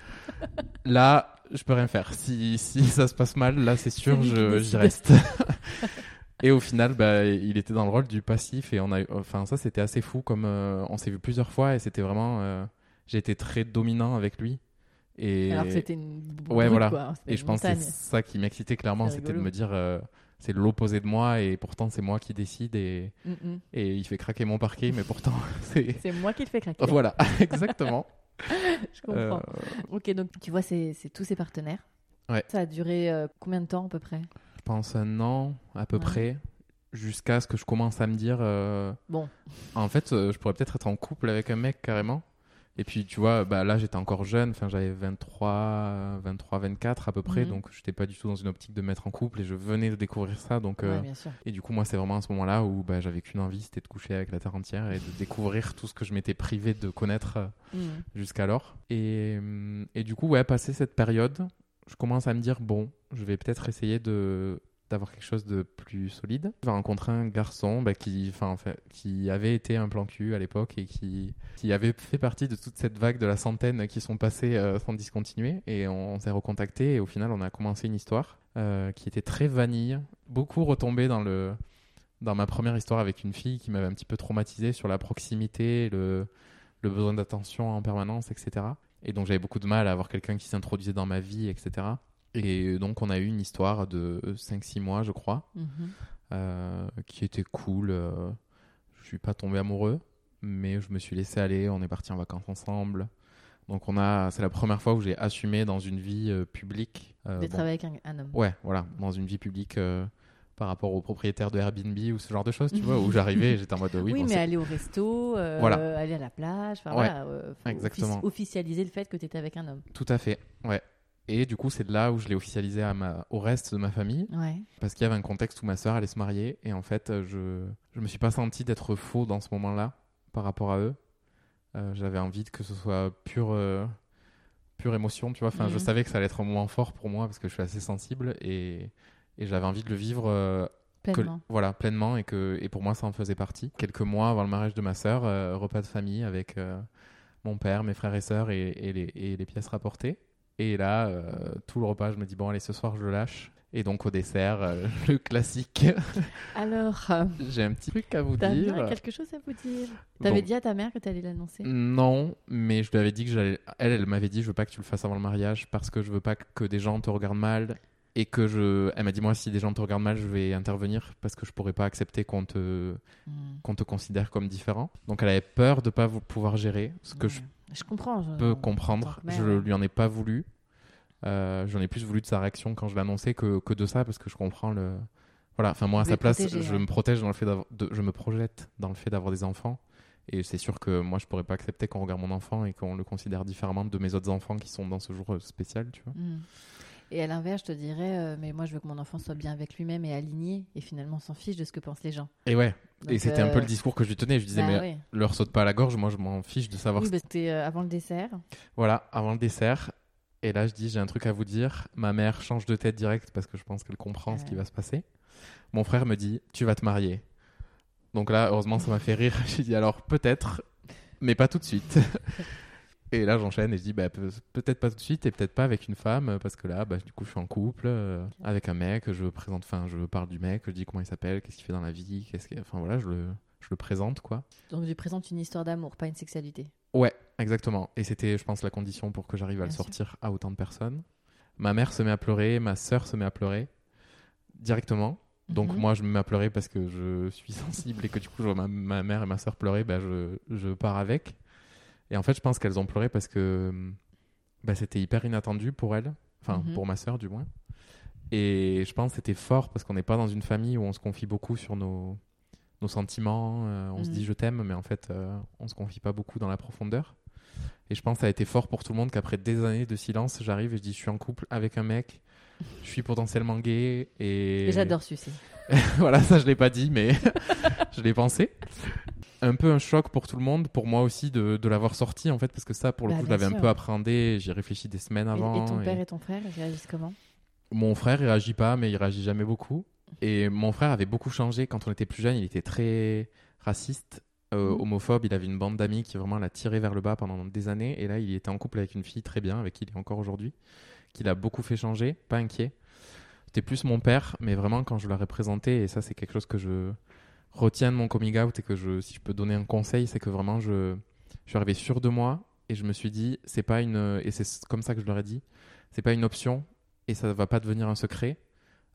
là, je peux rien faire. Si, si ça se passe mal, là, c'est sûr, j'y reste. et au final, bah, il était dans le rôle du passif et on a, eu- enfin, ça, c'était assez fou. Comme euh, on s'est vu plusieurs fois et c'était vraiment, euh, j'ai été très dominant avec lui. Et Alors que c'était une Ouais, brute, voilà. quoi. C'était et je pense que c'est montagne. ça qui m'excitait clairement, c'était de me dire, euh, c'est l'opposé de moi et pourtant c'est moi qui décide et, Mm, mm. et il fait craquer mon parquet, mais pourtant c'est. C'est moi qui le fais craquer. Voilà, exactement. Je comprends. Euh, Ok, donc tu vois, c'est c'est tous ses partenaires. Ouais. Ça a duré euh, combien de temps à peu près? Je pense un an à peu Ouais. près, jusqu'à ce que je commence à me dire, euh, Bon, en fait, euh, je pourrais peut-être être en couple avec un mec carrément. Et puis, tu vois, bah, là, j'étais encore jeune, enfin, j'avais 23, 23, 24 à peu près, Mhm. donc je n'étais pas du tout dans une optique de me mettre en couple et je venais de découvrir ça. Donc, euh, ouais, bien sûr. Et du coup, moi, c'est vraiment à ce moment-là où bah, j'avais qu'une envie, c'était de coucher avec la terre entière et de découvrir tout ce que je m'étais privé de connaître euh, Mm. jusqu'alors. Et, hum, et du coup, ouais, passé cette période, je commence à me dire bon, je vais peut-être essayer de d'avoir quelque chose de plus solide. J'ai rencontré un garçon bah, qui, qui avait été un plan cul à l'époque et qui, qui avait fait partie de toute cette vague de la centaine qui sont passées euh, sans discontinuer. Et on, s'est recontacté et au final, on a commencé une histoire euh, qui était très vanille, beaucoup retombée dans le dans ma première histoire avec une fille qui m'avait un petit peu traumatisé sur la proximité, le, le besoin d'attention en permanence, etc. Et donc j'avais beaucoup de mal à avoir quelqu'un qui s'introduisait dans ma vie, etc. Et donc on a eu une histoire de 5-6 mois, je crois, Mhm. euh, qui était cool. euh, je suis pas tombé amoureux, mais je me suis laissé aller. On est parti en vacances ensemble. Donc on a, c'est la première fois où j'ai assumé dans une vie euh, publique. euh, D'être bon, avec un, un homme. Ouais, voilà, dans une vie publique euh, par rapport aux propriétaires de Airbnb ou ce genre de choses, tu vois, où j'arrivais et j'étais en mode oui, Oui, bon, mais aller au resto, euh, Voilà. aller à la plage, enfin Ouais, voilà, euh, exactement. offici- officialiser le fait que tu étais avec un homme. tout à fait, ouais. Et du coup, c'est de là où je l'ai officialisé à ma... au reste de ma famille, Ouais. parce qu'il y avait un contexte où ma sœur allait se marier, et en fait, euh, je je me suis pas senti d'être faux dans ce moment-là par rapport à eux. Euh, J'avais envie que ce soit pure, euh, pure émotion, tu vois. Enfin, je Mhm. savais que ça allait être un moment fort pour moi parce que je suis assez sensible et, et j'avais envie de le vivre euh, que- Pleinement. voilà, pleinement et que et pour moi ça en faisait partie. Quelques mois avant le mariage de ma sœur, repas de famille avec mon père, mes frères et sœurs et, et les, et les pièces rapportées. Et là, euh, tout le repas, je me dis bon allez ce soir je le lâche. Et donc au dessert, euh, le classique. Alors, euh, J'ai un petit truc à vous dire. bien quelque chose à vous dire? T'avais Bon. dit à ta mère que t'allais l'annoncer? Non, mais je lui avais dit que j'allais. Elle, elle m'avait dit je veux pas que tu le fasses avant le mariage parce que je veux pas que des gens te regardent mal et que je. Elle m'a dit moi si des gens te regardent mal je vais intervenir parce que je pourrais pas accepter qu'on te Mm. qu'on te considère comme différent. Donc elle avait peur de pas pouvoir gérer, ce que je Ouais. Je comprends. je- peux en comprendre. Je lui en ai pas voulu. Euh, J'en ai plus voulu de sa réaction quand je l'ai annoncé que, que de ça parce que je comprends le. Voilà, enfin moi à Vous sa place, je ouais. me protège dans le fait de- je me projette dans le fait d'avoir des enfants et c'est sûr que moi je pourrais pas accepter qu'on regarde mon enfant et qu'on le considère différemment de mes autres enfants qui sont dans ce jour euh, spécial, tu vois. Mm. Et à l'inverse, je te dirais, euh, mais moi je veux que mon enfant soit bien avec lui-même et aligné, et finalement on s'en fiche de ce que pensent les gens. Et ouais, et c'était un peu euh, le discours que je lui tenais. Je disais bah mais ouais. leur saute pas à la gorge, moi je m'en fiche de savoir. Oui, bah, c'était euh, avant le dessert. Voilà, avant le dessert. Et là, je dis, j'ai un truc à vous dire. Ma mère change de tête direct parce que je pense qu'elle comprend ce qui va se passer. Mon frère me dit, tu vas te marier. Donc là, heureusement, ça m'a fait rire. J'ai dit, alors peut-être, mais pas tout de suite. et là, j'enchaîne et je dis, bah, pe- peut-être pas tout de suite et peut-être pas avec une femme parce que là, bah, du coup, je suis en couple euh, avec un mec. Je présente, enfin, je parle du mec, je dis comment il s'appelle, qu'est-ce qu'il fait dans la vie, qu'est-ce que, enfin voilà, je le, je le présente quoi. Donc je présente une histoire d'amour, pas une sexualité. Ouais, exactement. Et c'était, je pense, la condition pour que j'arrive à le sûr. sortir à autant de personnes. Ma mère se met à pleurer, ma sœur se met à pleurer directement. Donc Mhm. moi, je me mets à pleurer parce que je suis sensible et que du coup, je vois ma, ma mère et ma sœur pleurer, bah, je, je pars avec. Et en fait, je pense qu'elles ont pleuré parce que bah, c'était hyper inattendu pour elles, enfin Mhm. pour ma sœur du moins. Et je pense que c'était fort parce qu'on n'est pas dans une famille où on se confie beaucoup sur nos, nos sentiments, euh, on se Mhm. dit je t'aime, mais en fait, euh, on se confie pas beaucoup dans la profondeur. Et je pense que ça a été fort pour tout le monde qu'après des années de silence, j'arrive et je dis je suis en couple avec un mec, je suis potentiellement gay et, Et j'adore sucer. voilà, ça je l'ai pas dit, mais je l'ai pensé. Un peu un choc pour tout le monde, pour moi aussi de, de l'avoir sorti en fait, parce que ça pour le Bah, coup je l'avais un peu appréhendé, j'y ai réfléchi des semaines Et- avant. et, ton et- père et ton frère, ils réagissent comment? Mon frère il réagit pas, mais il réagit jamais beaucoup. Et mon frère avait beaucoup changé quand on était plus jeune, il était très raciste, euh, Mhm. homophobe, il avait une bande d'amis qui vraiment l'a tiré vers le bas pendant des années, et là il était en couple avec une fille très bien, avec qui il est encore aujourd'hui, qui l'a beaucoup fait changer, pas inquiet. C'était plus mon père, mais vraiment quand je l'aurais présenté, et ça c'est quelque chose que je retiens de mon coming out et que je, si je peux donner un conseil, c'est que vraiment je, je suis arrivé sûr de moi et je me suis dit, c'est pas une, et c'est comme ça que je leur ai dit, c'est pas une option et ça va pas devenir un secret.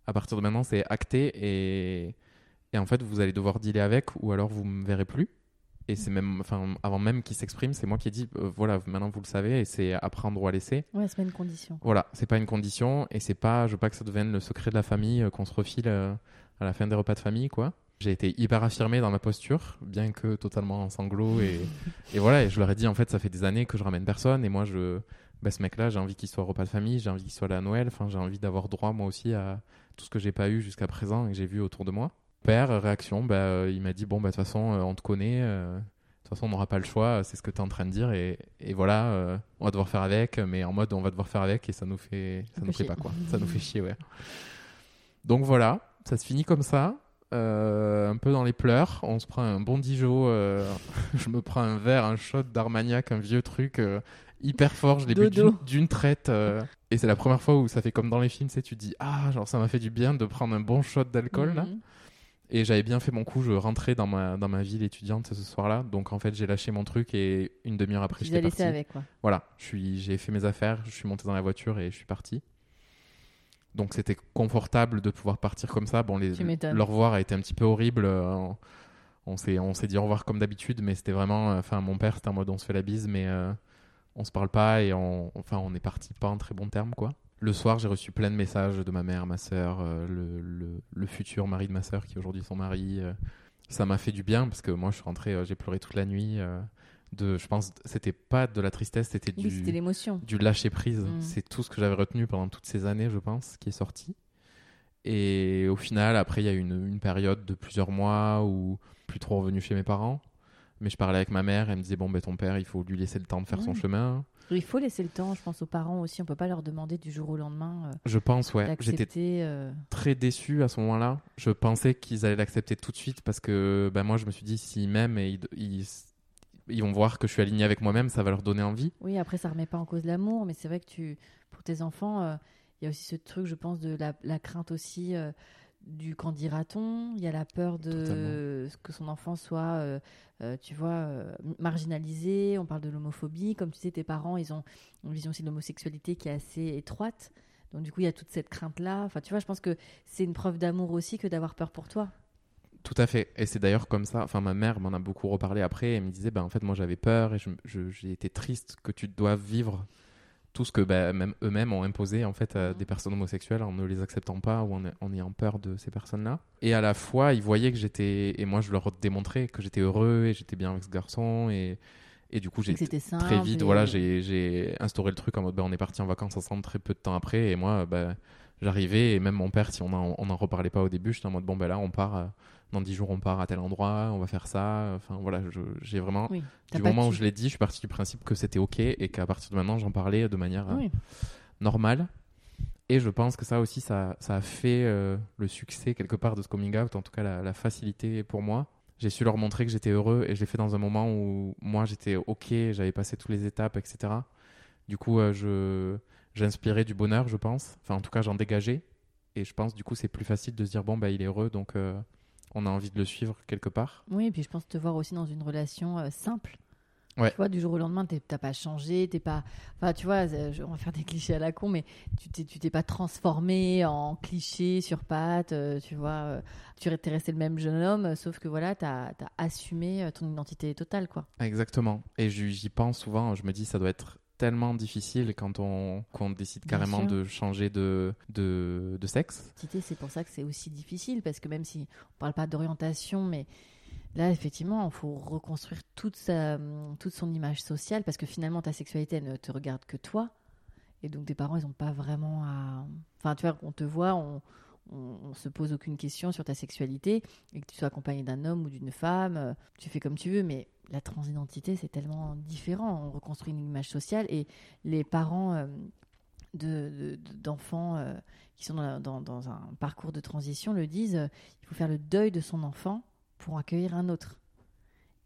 À partir de maintenant, c'est acté et, et en fait, vous allez devoir dealer avec ou alors vous me verrez plus. Et c'est même, enfin, avant même qu'il s'exprime, c'est moi qui ai dit, euh, voilà, maintenant vous le savez, et c'est à prendre ou à laisser. Ouais, c'est pas une condition. Voilà, c'est pas une condition, et c'est pas, je veux pas que ça devienne le secret de la famille euh, qu'on se refile euh, à la fin des repas de famille, quoi. J'ai été hyper affirmé dans ma posture, bien que totalement en sanglots, et, et voilà, et je leur ai dit, en fait, ça fait des années que je ramène personne, et moi, je, bah, ce mec-là, j'ai envie qu'il soit au repas de famille, j'ai envie qu'il soit là à Noël, enfin, j'ai envie d'avoir droit, moi aussi, à tout ce que j'ai pas eu jusqu'à présent et que j'ai vu autour de moi. Père, réaction, bah, euh, il m'a dit, bon, bah, de toute façon, euh, on te connaît, euh, de toute façon, on n'aura pas le choix, c'est ce que tu es en train de dire, et, et voilà, euh, on va devoir faire avec, mais en mode on va devoir faire avec, et ça nous fait, ça nous fait chier. pas quoi, ça nous fait chier, ouais. Donc voilà, ça se finit comme ça, euh, un peu dans les pleurs, on se prend un bon Dijon, euh, je me prends un verre, un shot d'Armagnac, un vieux truc euh, hyper fort, je l'ai bu d'une- traite, euh, et c'est la première fois où ça fait comme dans les films, tu sais, tu te dis, ah, genre ça m'a fait du bien de prendre un bon shot d'alcool là. Et j'avais bien fait mon coup, je rentrais dans ma, dans ma ville étudiante ce soir-là. Donc en fait, j'ai lâché mon truc et une demi-heure après, l'as laissé parti. avec, quoi. Voilà, je suis, j'ai fait mes affaires, je suis monté dans la voiture et je suis parti. Donc c'était confortable de pouvoir partir comme ça. Bon, les, le revoir a été un petit peu horrible. euh, On, on s'est, on s'est dit au revoir comme d'habitude, mais c'était vraiment. euh, Enfin, mon père, c'était en mode on se fait la bise, mais euh, on se parle pas et on, enfin, on est parti pas en très bon terme, quoi. Le soir, j'ai reçu plein de messages de ma mère, ma sœur, euh, le, le, le futur mari de ma sœur qui est aujourd'hui son mari. euh. ça m'a fait du bien parce que moi, je suis rentré, euh, j'ai pleuré toute la nuit. euh, de, je pense, c'était pas de la tristesse, c'était du, l'émotion. du lâcher prise. Mm. C'est tout ce que j'avais retenu pendant toutes ces années, je pense, qui est sorti. Et au final, après, il y a eu une, une période de plusieurs mois où plus trop revenu chez mes parents. Mais je parlais avec ma mère, elle me disait Bon, ben ton père, il faut lui laisser le temps de faire son chemin. Il faut laisser le temps, je pense, aux parents aussi. On peut pas leur demander du jour au lendemain euh, Je pense, ouais. J'étais euh, très déçu à ce moment-là. Je pensais qu'ils allaient l'accepter tout de suite parce que ben, moi, je me suis dit S'ils m'aiment et ils, ils, ils vont voir que je suis aligné avec moi-même, ça va leur donner envie. Oui, après, ça remet pas en cause l'amour, mais c'est vrai que tu, pour tes enfants, euh, il y a aussi ce truc, je pense, de la, la crainte aussi du qu'en dira-t-on? Il y a la peur de Totalement. que son enfant soit, euh, euh, tu vois, euh, marginalisé. On parle de l'homophobie. Comme tu sais, tes parents, ils ont une vision aussi de l'homosexualité qui est assez étroite. Donc, du coup, il y a toute cette crainte-là. Enfin, tu vois, je pense que c'est une preuve d'amour aussi que d'avoir peur pour toi. Tout à fait. Et c'est d'ailleurs comme ça. Enfin, ma mère m'en a beaucoup reparlé après. Elle me disait, ben, en fait, moi, j'avais peur et je- je- j'ai été triste que tu doives vivre tout ce que ben, même eux-mêmes ont imposé en fait à Mhm. des personnes homosexuelles en ne les acceptant pas ou en, en ayant peur de ces personnes-là. Et à la fois, ils voyaient que j'étais et moi, je leur démontrais que j'étais heureux et j'étais bien avec ce garçon et et du coup, j'ai très vite, et- voilà, j'ai j'ai instauré le truc en mode, ben, on est parti en vacances ensemble très peu de temps après, et moi, ben, j'arrivais, et même mon père, si on en, on en reparlait pas au début, j'étais en mode, bon, ben là, on part, euh, dans 10 jours, on part à tel endroit, on va faire ça, enfin, voilà, j'ai vraiment, Oui, du moment où je l'ai dit, je suis parti du principe que c'était ok, et qu'à partir de maintenant, j'en parlais de manière euh, normale. Et je pense que ça aussi, ça, ça a fait euh, le succès quelque part de ce coming out, en tout cas la, la facilité pour moi. J'ai su leur montrer que j'étais heureux et je l'ai fait dans un moment où moi j'étais ok, j'avais passé toutes les étapes, etc. Du coup, euh, je j'inspirais du bonheur, je pense. Enfin, en tout cas, j'en dégageais. Et je pense, du coup, c'est plus facile de se dire bon, bah, il est heureux, donc euh, on a envie de le suivre quelque part. Oui, et puis je pense te voir aussi dans une relation euh, simple. Ouais. Tu vois, du jour au lendemain, t'as pas changé, t'es pas. Enfin, tu vois, euh, je- on va faire des clichés à la con, mais tu t'es, pas transformé en cliché sur pattes, euh, tu vois. euh, tu es resté le même jeune homme, sauf que voilà, t'as as assumé ton identité totale, quoi. Exactement. Et j'y pense souvent, je me dis, ça doit être tellement difficile quand on, décide carrément de changer de, de, de sexe. C'est pour ça que c'est aussi difficile, parce que même si on parle pas d'orientation, mais là, effectivement, il faut reconstruire toute, sa, toute son image sociale, parce que finalement, ta sexualité, elle ne te regarde que toi. Et donc, tes parents, ils n'ont pas vraiment à. Enfin, tu vois, on te voit, on, on, on se pose aucune question sur ta sexualité, et que tu sois accompagné d'un homme ou d'une femme, euh, tu fais comme tu veux, mais la transidentité, c'est tellement différent. On reconstruit une image sociale, et les parents euh, de- de- de- d'enfants euh, qui sont dans, dans- dans un parcours de transition le disent il faut faire le deuil de son enfant pour accueillir un autre.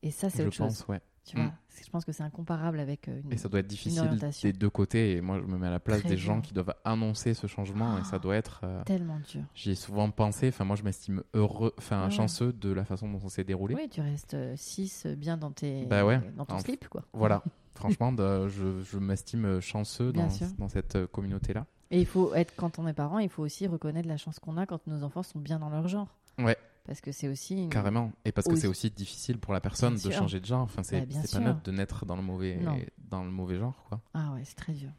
Et ça, c'est Je autre chose. ouais. Tu vois, Mm. Je pense que c'est incomparable avec euh, une. Et ça doit être difficile des deux côtés. Et moi, je me mets à la place Très des gens qui doivent annoncer ce changement. Et ça Ah. doit être. euh, Tellement dur. J'y ai souvent pensé. Enfin, moi, je m'estime heureux, enfin, ouais. chanceux de la façon dont ça s'est déroulé. Oui, tu restes 6 bien dans, tes... Bah ouais. dans ton slip, quoi. Voilà. Franchement, de- je, je m'estime chanceux dans, cette euh, communauté-là. Et il faut être, quand on est parent, il faut aussi reconnaître la chance qu'on a quand nos enfants sont bien dans leur genre. Ouais. Parce que c'est aussi. Une... Carrément. Et parce que c'est aussi difficile pour la personne de changer de genre. Enfin, c'est Bah, pas neutre de naître dans le mauvais, Non. dans le mauvais genre, quoi. Ah ouais, c'est très dur.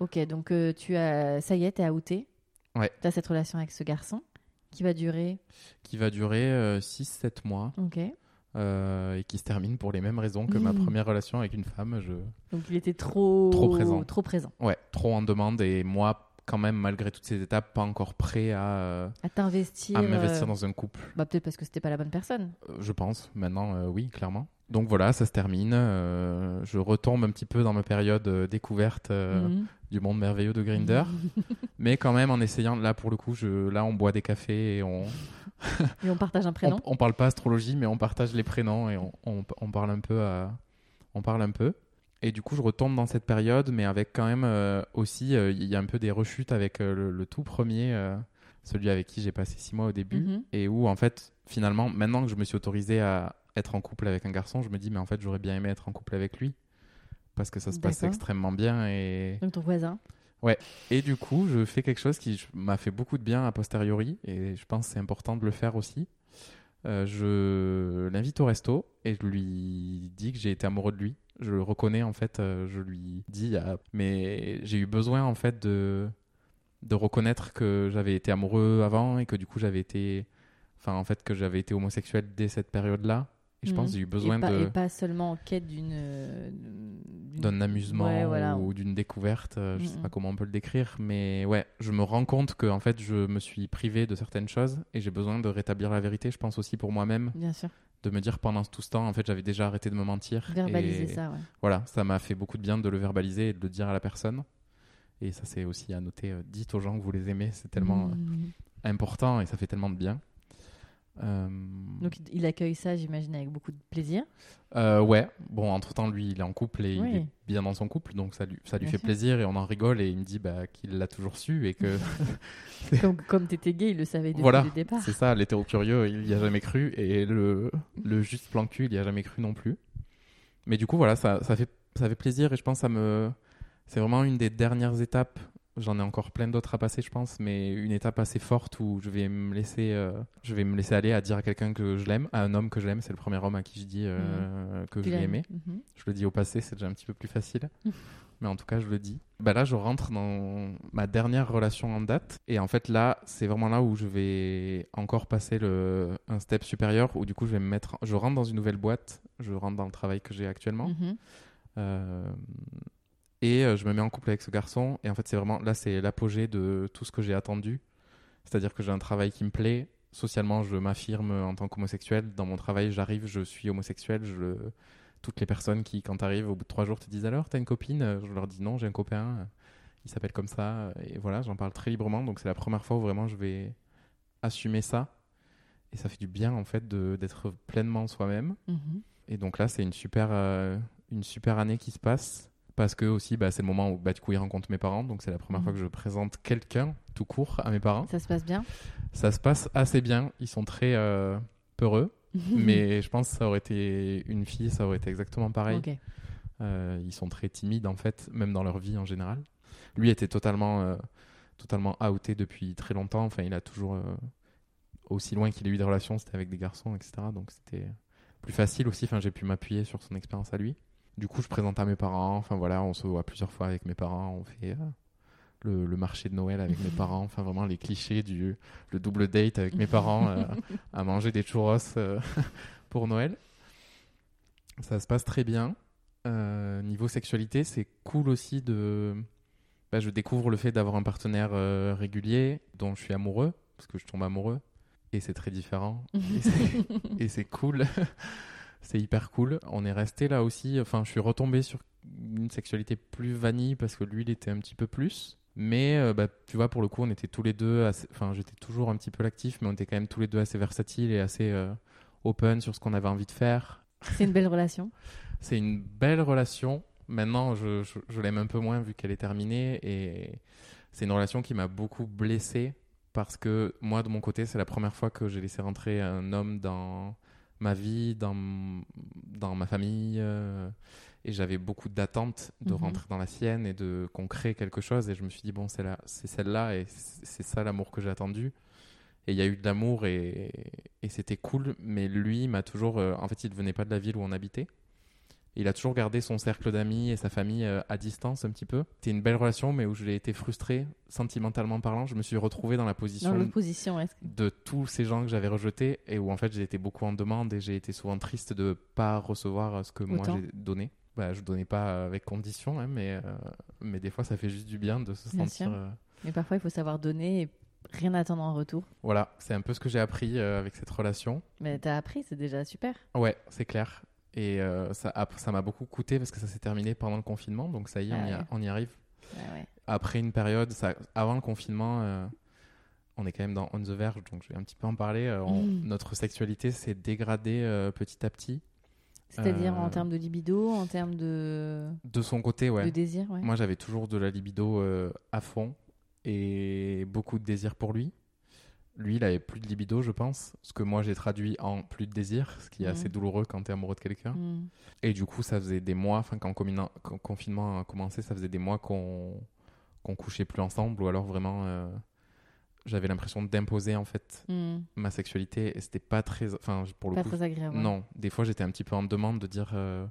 Ok, donc euh, tu as. Ça y est, t'es outé. Ouais. T'as cette relation avec ce garçon qui va durer. Qui va durer 6-7 mois. Ok. euh, et qui se termine pour les mêmes raisons que ma première relation avec une femme. Je... Donc il était trop. Trop présent. Trop présent. Ouais, trop en demande et moi, quand même, malgré toutes ces étapes, pas encore prêt à, euh, À t'investir. à m'investir euh, dans un couple. Bah, peut-être parce que c'était pas la bonne personne. Euh, Je pense, maintenant, oui, clairement. Donc voilà, ça se termine. je retombe un petit peu dans ma période découverte Mhm. du monde merveilleux de Grinder, mais quand même en essayant. Là, pour le coup, je, là, on boit des cafés et on, Et on partage un prénom. on, on parle pas astrologie, mais on partage les prénoms et on, on- on parle un peu. à- on parle un peu. Et du coup, je retombe dans cette période, mais avec quand même euh, aussi, euh, il y a un peu des rechutes avec euh, le, le tout premier, celui avec qui j'ai passé six mois au début, Mhm. et où en fait, finalement, maintenant que je me suis autorisé à être en couple avec un garçon, je me dis, mais en fait, j'aurais bien aimé être en couple avec lui, parce que ça se passe extrêmement bien et Donc ton voisin. et du coup, je fais quelque chose qui m'a fait beaucoup de bien a posteriori, et je pense que c'est important de le faire aussi. Je l'invite au resto et je lui dis que j'ai été amoureux de lui. Je le reconnais en fait, euh, je lui dis, ah, mais j'ai eu besoin en fait de, reconnaître que j'avais été amoureux avant et que du coup j'avais été, en fait que j'avais été homosexuel dès cette période-là. Et je pense que j'ai eu besoin Mhm. et pas, de Et pas seulement en quête d'une. d'un amusement Ouais, voilà. ou d'une découverte, euh, je sais Mhm. pas comment on peut le décrire, mais ouais, je me rends compte que en fait je me suis privé de certaines choses et j'ai besoin de rétablir la vérité. Je pense aussi pour moi-même, Bien sûr. de me dire pendant tout ce temps, en fait j'avais déjà arrêté de me mentir. Verbaliser et ça, ouais. Voilà, ça m'a fait beaucoup de bien de le verbaliser et de le dire à la personne. Et ça c'est aussi à noter, euh, dites aux gens que vous les aimez, c'est tellement euh, Mhm. important et ça fait tellement de bien. Euh, Donc il- il accueille ça, j'imagine, avec beaucoup de plaisir. Euh, ouais, bon, entre temps, lui, il est en couple et Oui. il est bien dans son couple, donc ça lui, ça lui Bien fait sûr. plaisir et on en rigole et il me dit bah, qu'il l'a toujours su et que comme comme t'étais gay, il le savait depuis Voilà, le départ. c'est ça, l'hétéro curieux, il y a jamais cru et le, le juste plan cul, il y a jamais cru non plus. Mais du coup, voilà, ça, ça, fait, ça fait plaisir et je pense que ça me. C'est vraiment une des dernières étapes. J'en ai encore plein d'autres à passer, je pense, mais une étape assez forte où je vais me laisser, euh, je vais me laisser aller à dire à quelqu'un que je l'aime, à un homme que je l'aime. C'est le premier homme à qui je dis euh, que Tu je l'ai aimé. Mhm. Je le dis au passé, c'est déjà un petit peu plus facile. Mais en tout cas, je le dis. Bah là, je rentre dans ma dernière relation en date. Et en fait, là, c'est vraiment là où je vais encore passer le, un step supérieur. Où du coup, je vais me mettre. Je rentre dans une nouvelle boîte. Je rentre dans le travail que j'ai actuellement. Mhm. Euh, et euh, je me mets en couple avec ce garçon. Et en fait, c'est vraiment. Là, c'est l'apogée de tout ce que j'ai attendu. C'est-à-dire que j'ai un travail qui me plaît. Socialement, je m'affirme en tant qu'homosexuel. Dans mon travail, j'arrive, je suis homosexuel. Je le toutes les personnes qui, quand tu arrives au bout de trois jours, te disent alors, t'as une copine? Je leur dis non, j'ai un copain, il s'appelle comme ça. Et voilà, j'en parle très librement. Donc c'est la première fois où vraiment je vais assumer ça. Et ça fait du bien en fait d'être pleinement soi-même. Mhm. Et donc là, c'est une super, euh, une super année qui se passe. Parce que aussi, bah, c'est le moment où bah, du coup, il rencontre mes parents. Donc c'est la première Mhm. fois que je présente quelqu'un tout court à mes parents. Ça se passe bien? Ça se passe assez bien. Ils sont très euh, peureux. mais je pense que ça aurait été une fille, ça aurait été exactement pareil. Euh, ils sont très timides en fait, même dans leur vie en général. Lui était totalement, euh, totalement outé depuis très longtemps. Enfin, il a toujours, aussi loin qu'il ait eu des relations, c'était avec des garçons, etc. Donc c'était plus facile aussi. Enfin, j'ai pu m'appuyer sur son expérience à lui. Du coup, je présente à mes parents. Enfin voilà, on se voit plusieurs fois avec mes parents. On fait euh, le, le marché de Noël avec mes parents. Enfin vraiment les clichés du le double date avec mes parents euh, à manger des churros euh, pour Noël. Ça se passe très bien. Niveau sexualité, c'est cool aussi de. Bah, je découvre le fait d'avoir un partenaire régulier dont je suis amoureux, parce que je tombe amoureux. Et c'est très différent. Et c'est cool. C'est hyper cool. On est resté là aussi. Enfin, je suis retombé sur une sexualité plus vanille parce que lui, il était un petit peu plus. Mais euh, bah, tu vois, pour le coup, on était tous les deux. assez- Enfin, j'étais toujours un petit peu l'actif, mais on était quand même tous les deux assez versatiles et assez euh, open sur ce qu'on avait envie de faire. C'est une belle relation. C'est une belle relation. Maintenant, je, je, je l'aime un peu moins vu qu'elle est terminée. Et c'est une relation qui m'a beaucoup blessé parce que moi, de mon côté, c'est la première fois que j'ai laissé rentrer un homme dans ma vie, dans, dans ma famille. euh, et j'avais beaucoup d'attentes de Mhm. rentrer dans la sienne et de qu'on crée quelque chose. Et je me suis dit, bon, c'est là, c'est celle-là et c'est ça l'amour que j'ai attendu. Et il y a eu de l'amour et, et c'était cool. Mais lui m'a toujours. euh, en fait, il venait pas de la ville où on habitait. Il a toujours gardé son cercle d'amis et sa famille euh, à distance un petit peu. C'était une belle relation, mais où j'ai été frustré, sentimentalement parlant. Je me suis retrouvé dans la Dans position de tous ces gens que j'avais rejetés et où en fait j'ai été beaucoup en demande et j'ai été souvent triste de pas recevoir euh, ce que moi j'ai donné. Bah, je donnais pas avec condition, hein, mais, euh, mais des fois ça fait juste du bien de se Bien sentir. euh, Mais parfois, il faut savoir donner et rien attendre en retour. Voilà, c'est un peu ce que j'ai appris euh, avec cette relation. Mais t'as appris, c'est déjà super. Ouais, c'est clair. Et euh, ça m'a beaucoup coûté parce que ça s'est terminé pendant le confinement, donc ça y est, Ah on, y a- ouais. on y arrive. Ouais. Après une période, ça, avant le confinement, euh, on est quand même dans On the Verge, donc je vais un petit peu en parler. euh, on- Mm. Notre sexualité s'est dégradée euh, petit à petit. C'est-à-dire en termes de libido, en termes de, De son côté, ouais. de désir, ouais. Moi, j'avais toujours de la libido à fond et beaucoup de désir pour lui. Lui, il avait plus de libido, je pense, ce que moi j'ai traduit en plus de désir, ce qui est assez douloureux quand tu es amoureux de quelqu'un. Mm. Et du coup, ça faisait des mois, enfin, quand, le confinement a commencé, ça faisait des mois qu'on qu'on couchait plus ensemble, ou alors vraiment, euh, j'avais l'impression d'imposer en fait Mm. ma sexualité, et c'était pas très. Enfin, pour le Pas coup, très agréable. non, des fois j'étais un petit peu en demande de dire euh,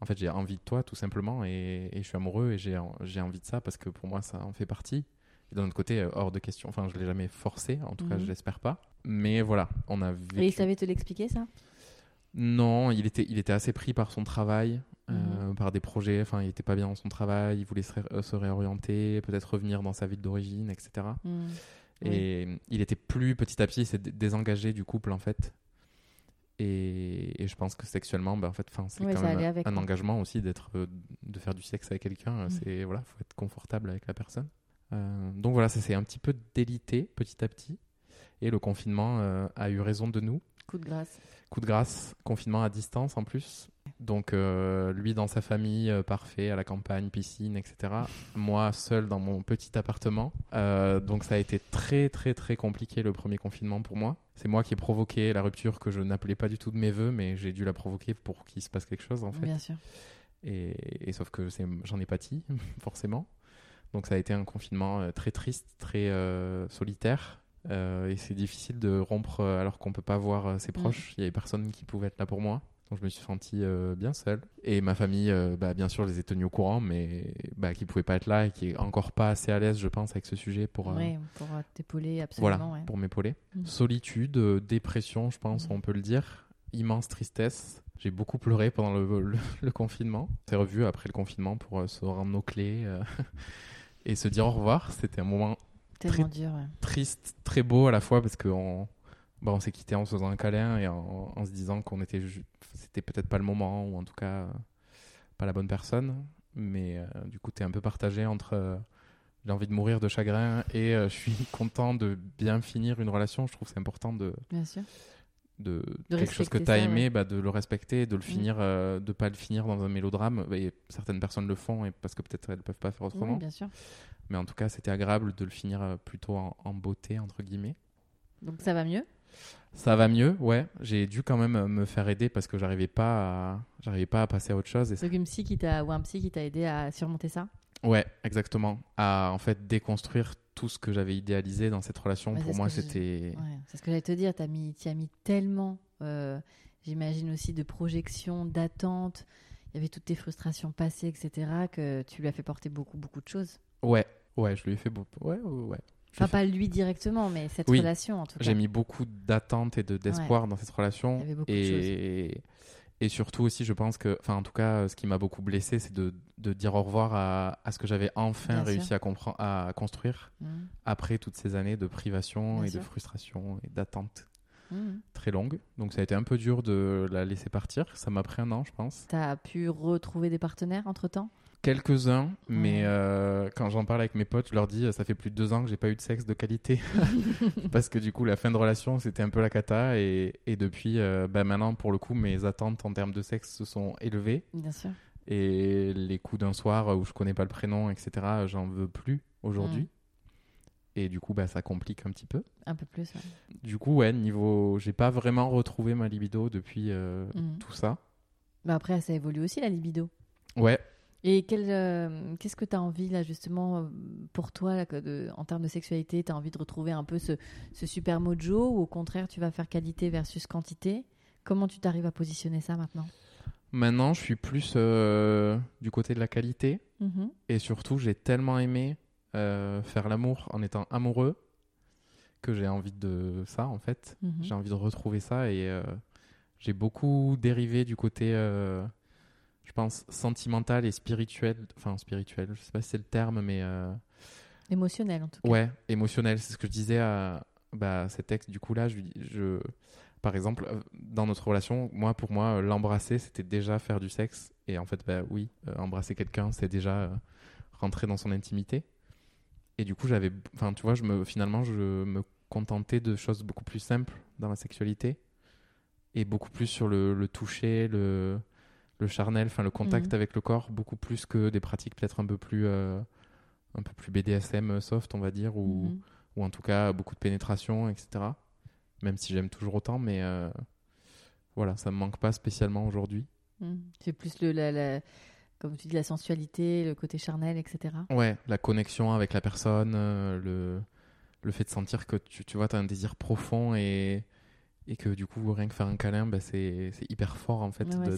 en fait j'ai envie de toi tout simplement et, et je suis amoureux et j'ai j'ai envie de ça parce que pour moi ça en fait partie. Et d'un autre côté, euh, hors de question, enfin je l'ai jamais forcé, en tout cas Mhm. je l'espère pas. Mais voilà, on a vécu. Et il savait te l'expliquer, ça? Non, il était, il était assez pris par son travail, euh, Mhm. par des projets, enfin il était pas bien dans son travail, il voulait se, ré- euh, se réorienter, peut-être revenir dans sa ville d'origine, etc. Et il était plus petit à petit, il s'est dé- désengagé du couple en fait. Et, et je pense que sexuellement, bah, en fait, c'est Ouais, quand même un, avec, un quoi. engagement aussi d'être, de faire du sexe avec quelqu'un. euh, Mm. C'est voilà, faut être confortable avec la personne. Euh, donc voilà, ça s'est un petit peu délité petit à petit. Et le confinement euh, a eu raison de nous. Coup de grâce. Coup de grâce, confinement à distance en plus. Donc euh, lui dans sa famille, euh, parfait, à la campagne, piscine, etc. Moi seul dans mon petit appartement. Euh, donc ça a été très très très compliqué le premier confinement pour moi. C'est moi qui ai provoqué la rupture que je n'appelais pas du tout de mes voeux, mais j'ai dû la provoquer pour qu'il se passe quelque chose en fait. Bien sûr. Et, et sauf que j'en ai pâti, forcément. Donc ça a été un confinement euh, très triste, très euh, solitaire. Euh, et c'est difficile de rompre alors qu'on peut pas voir ses proches. Il y avait personne qui pouvait être là pour moi. Donc je me suis senti euh, bien seul. Et ma famille, euh, bah, bien sûr, les ai tenus au courant, mais bah, qui pouvaient pas être là et qui est encore pas assez à l'aise, je pense, avec ce sujet pour, euh, Ouais, pour t'épauler, voilà, absolument. ouais. pour m'épauler. Mm. Solitude, dépression, je pense, Mm. on peut le dire. Immense tristesse. J'ai beaucoup pleuré pendant le, le- le confinement. On s'est revu après le confinement pour se rendre nos clés et se dire au revoir. C'était un moment Tellement dur, ouais. triste, très beau à la fois parce qu'on bah, on s'est quitté en se faisant un câlin et en, en se disant qu'on était c'était peut-être pas le moment ou en tout cas pas la bonne personne. Mais euh, du coup, tu es un peu partagé entre euh, j'ai envie de mourir de chagrin et euh, je suis content de bien finir une relation. Je trouve que c'est important de, Bien sûr. De, De quelque chose que tu as aimé, ouais. bah, de le respecter, de le Mm. finir, euh, de pas le finir dans un mélodrame. Et certaines personnes le font et parce que peut-être elles peuvent pas faire autrement. Oui, bien sûr. Mais en tout cas, c'était agréable de le finir euh, plutôt en, en beauté entre guillemets. Donc ça va mieux? Ça va mieux, ouais. J'ai dû quand même euh, me faire aider parce que j'arrivais pas, à... j'arrivais pas à passer à autre chose. Et Donc une psy qui t'a ou un psy qui t'a aidé à surmonter ça? Ouais, exactement. À en fait déconstruire tout ce que j'avais idéalisé dans cette relation. Pour moi, c'était. Ouais, c'est ce que j'allais te dire. T'as mis, as mis tellement, euh, j'imagine aussi de projections, d'attentes. Il y avait toutes tes frustrations passées, etc. Que tu lui as fait porter beaucoup, beaucoup de choses. Ouais, ouais, je lui ai fait beaucoup. Ouais, ouais, Enfin, pas lui directement, mais cette Oui, relation en tout cas. J'ai mis beaucoup d'attentes et de- d'espoir dans cette relation. Il y avait beaucoup de et, et surtout aussi, je pense que, enfin, en tout cas, ce qui m'a beaucoup blessé, c'est de, de dire au revoir à, à ce que j'avais enfin Bien réussi sûr. à, comprendre, à construire Mhm. après toutes ces années de privation Bien et sûr. de frustration et d'attente Mhm. très longue. Donc ça a été un peu dur de la laisser partir. Ça m'a pris un an, je pense. T'as pu retrouver des partenaires entre temps Quelques-uns, mais euh, quand j'en parle avec mes potes, je leur dis euh, ça fait plus de deux ans que j'ai pas eu de sexe de qualité parce que du coup la fin de relation c'était un peu la cata et, et depuis euh, bah, maintenant pour le coup mes attentes en termes de sexe se sont élevées Bien sûr. et les coups d'un soir où je connais pas le prénom etc j'en veux plus aujourd'hui et du coup bah ça complique un petit peu. Un peu plus. ouais. Du coup ouais niveau j'ai pas vraiment retrouvé ma libido depuis euh, Mhm. tout ça. Bah après, ça évolue aussi la libido. Ouais Et quel, euh, qu'est-ce que tu as envie, là, justement, euh, pour toi, là, que de- en termes de sexualité Tu as envie de retrouver un peu ce, ce super mojo ou au contraire, tu vas faire qualité versus quantité? Comment tu t'arrives à positionner ça maintenant? Maintenant, je suis plus euh, du côté de la qualité. Mhm. Et surtout, j'ai tellement aimé euh, faire l'amour en étant amoureux que j'ai envie de ça, en fait. Mhm. J'ai envie de retrouver ça. Et j'ai beaucoup dérivé du côté, je pense, sentimental et spirituel. Enfin, spirituel, je sais pas si c'est le terme, mais euh, Émotionnel, en tout cas. ouais, émotionnel. C'est ce que je disais à bah, cet ex. Du coup, là, je, par exemple, euh, dans notre relation, moi, pour moi, euh, l'embrasser, c'était déjà faire du sexe. Et en fait, bah oui, euh, embrasser quelqu'un, c'est déjà rentrer dans son intimité. Et du coup, j'avais, enfin, tu vois, je me, finalement, je me contentais de choses beaucoup plus simples dans la sexualité et beaucoup plus sur le, le toucher, le, le charnel, enfin, le contact Mhm. avec le corps, beaucoup plus que des pratiques peut-être un peu plus, euh, un peu plus BDSM soft, on va dire, ou, Mhm. ou en tout cas beaucoup de pénétration, etc. Même si j'aime toujours autant, mais euh, voilà, ça me manque pas spécialement aujourd'hui. Mhm. C'est plus, le, la, la- comme tu dis, la sensualité, le côté charnel, etc. Ouais, la connexion avec la personne, euh, le, le fait de sentir que tu, tu vois, as un désir profond et, et que du coup, rien que faire un câlin, bah, c'est hyper fort en fait Ouais, de,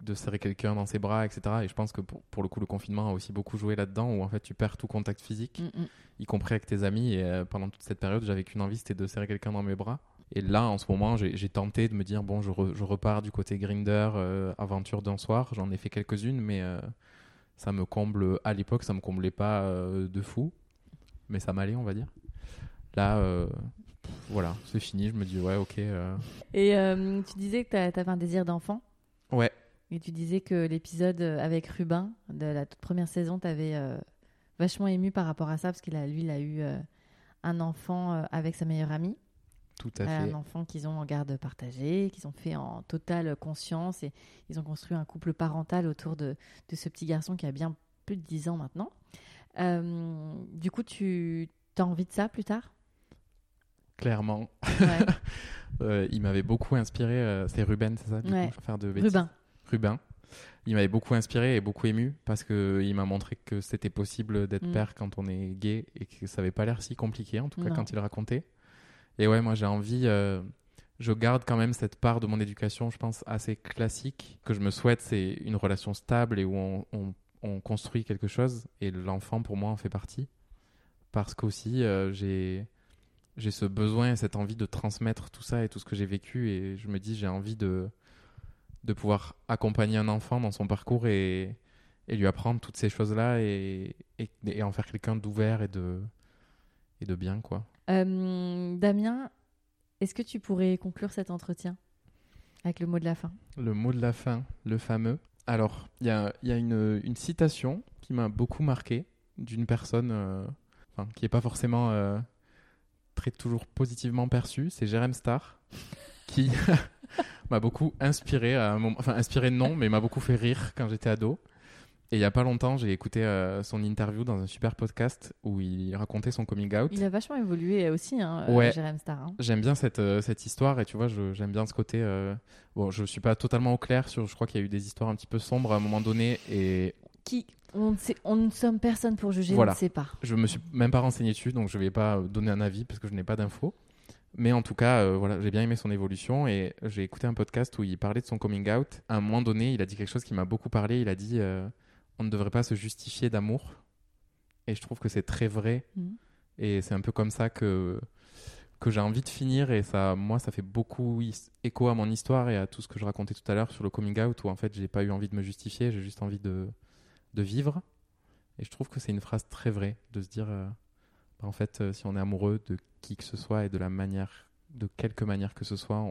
de serrer quelqu'un dans ses bras, etc. Et je pense que pour, pour le coup, le confinement a aussi beaucoup joué là-dedans où en fait tu perds tout contact physique, Mhm. y compris avec tes amis. Et euh, pendant toute cette période, j'avais qu'une envie, c'était de serrer quelqu'un dans mes bras. Et là, en ce moment, j'ai tenté de me dire bon, je, re- je repars du côté Grinder, euh, aventure d'un soir. J'en ai fait quelques-unes, mais euh, ça me comble. À l'époque, ça me comblait pas de fou, mais ça m'allait, on va dire. Là, voilà, c'est fini. Je me dis ouais, ok. euh, Et euh, tu disais que tu avais un désir d'enfant Ouais, Et tu disais que l'épisode avec Rubin de la toute première saison t'avait euh, vachement ému par rapport à ça, parce qu'il a, lui, il a eu euh, un enfant euh, avec sa meilleure amie. tout à Euh, fait. un enfant qu'ils ont en garde partagée, qu'ils ont fait en totale conscience et ils ont construit un couple parental autour de, de ce petit garçon qui a bien plus de 10 ans maintenant. Euh, du coup, tu as envie de ça plus tard? Clairement. Ouais. Euh, il m'avait beaucoup inspiré. euh, c'est Ruben, c'est ça Ouais. coup, faire de bêtises? Rubin. Rubin. Il m'avait beaucoup inspiré et beaucoup ému parce que il m'a montré que c'était possible d'être Mm. père quand on est gay et que ça avait pas l'air si compliqué en tout cas Non. quand il racontait. Et ouais, moi j'ai envie. euh, je garde quand même cette part de mon éducation, je pense, assez classique. Que je me souhaite, c'est une relation stable et où on, on- on construit quelque chose. Et l'enfant, pour moi, en fait partie. Parce qu'aussi, euh, j'ai j'ai ce besoin et cette envie de transmettre tout ça et tout ce que j'ai vécu. Et je me dis, j'ai envie de, de pouvoir accompagner un enfant dans son parcours et, et lui apprendre toutes ces choses-là et, et, et en faire quelqu'un d'ouvert et de, et de bien, quoi. Euh, Damien, est-ce que tu pourrais conclure cet entretien avec le mot de la fin? Le mot de la fin, le fameux. Alors, il y a, y a une, une citation qui m'a beaucoup marqué d'une personne euh, enfin, qui n'est pas forcément euh, très toujours positivement perçue. C'est Jérém Star qui m'a beaucoup inspiré à un moment. Enfin, inspiré non, mais m'a beaucoup fait rire quand j'étais ado. Et il y a pas longtemps, j'ai écouté euh, son interview dans un super podcast où il racontait son coming out. Il a vachement évolué aussi, hein, euh, Ouais. Jérém Star. hein. J'aime bien cette, euh, cette histoire et tu vois, j'aime bien ce côté. Bon, je suis pas totalement au clair sur. Je crois qu'il y a eu des histoires un petit peu sombres à un moment donné et Qui on ne, sait, on ne sommes personne pour juger, Voilà. on ne sait pas. je me suis même pas renseigné dessus donc je vais pas euh, donner un avis parce que je n'ai pas d'infos. Mais en tout cas, euh, voilà, j'ai bien aimé son évolution et j'ai écouté un podcast où il parlait de son coming out. À un moment donné, il a dit quelque chose qui m'a beaucoup parlé. Il a dit euh, on ne devrait pas se justifier d'amour. Et je trouve que c'est très vrai. Mhm. Et c'est un peu comme ça que, que j'ai envie de finir. Et ça, moi, ça fait beaucoup écho à mon histoire et à tout ce que je racontais tout à l'heure sur le coming out, où en fait, j'ai pas eu envie de me justifier, j'ai juste envie de, de vivre. Et je trouve que c'est une phrase très vraie de se dire, euh, bah, en fait, euh, si on est amoureux de qui que ce soit et de la manière, de quelque manière que ce soit,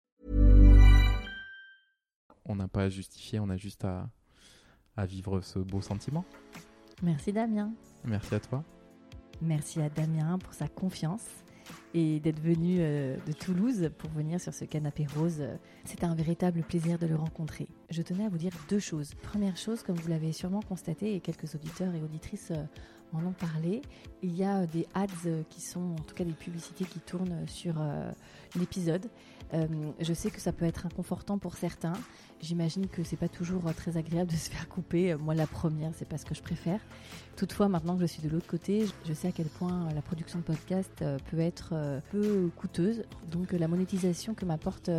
On n'a pas à justifier, on a juste à, à vivre ce beau sentiment. Merci Damien. Merci à toi. Merci à Damien pour sa confiance et d'être venu euh, de Toulouse pour venir sur ce canapé rose. C'était un véritable plaisir de le rencontrer. Je tenais à vous dire deux choses. Première chose, comme vous l'avez sûrement constaté, et quelques auditeurs et auditrices euh, en ont parlé, il y a des ads qui sont, en tout cas des publicités qui tournent sur euh, l'épisode. Euh, je sais que ça peut être inconfortant pour certains. J'imagine que c'est pas toujours euh, très agréable de se faire couper. Euh, moi, la première, c'est pas ce que je préfère. Toutefois, maintenant que je suis de l'autre côté, je sais à quel point la production de podcast peut être peu coûteuse. Donc, la monétisation que m'apporte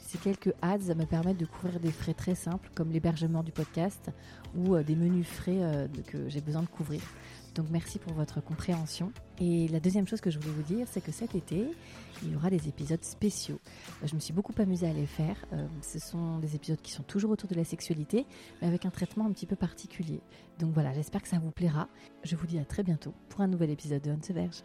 ces quelques ads me permettent de couvrir des frais très simples comme l'hébergement du podcast ou des menus frais que j'ai besoin de couvrir. Donc merci pour votre compréhension. Et la deuxième chose que je voulais vous dire, c'est que cet été, il y aura des épisodes spéciaux. Je me suis beaucoup amusée à les faire. Euh, ce sont des épisodes qui sont toujours autour de la sexualité, mais avec un traitement un petit peu particulier. Donc voilà, j'espère que ça vous plaira. Je vous dis à très bientôt pour un nouvel épisode de On verge.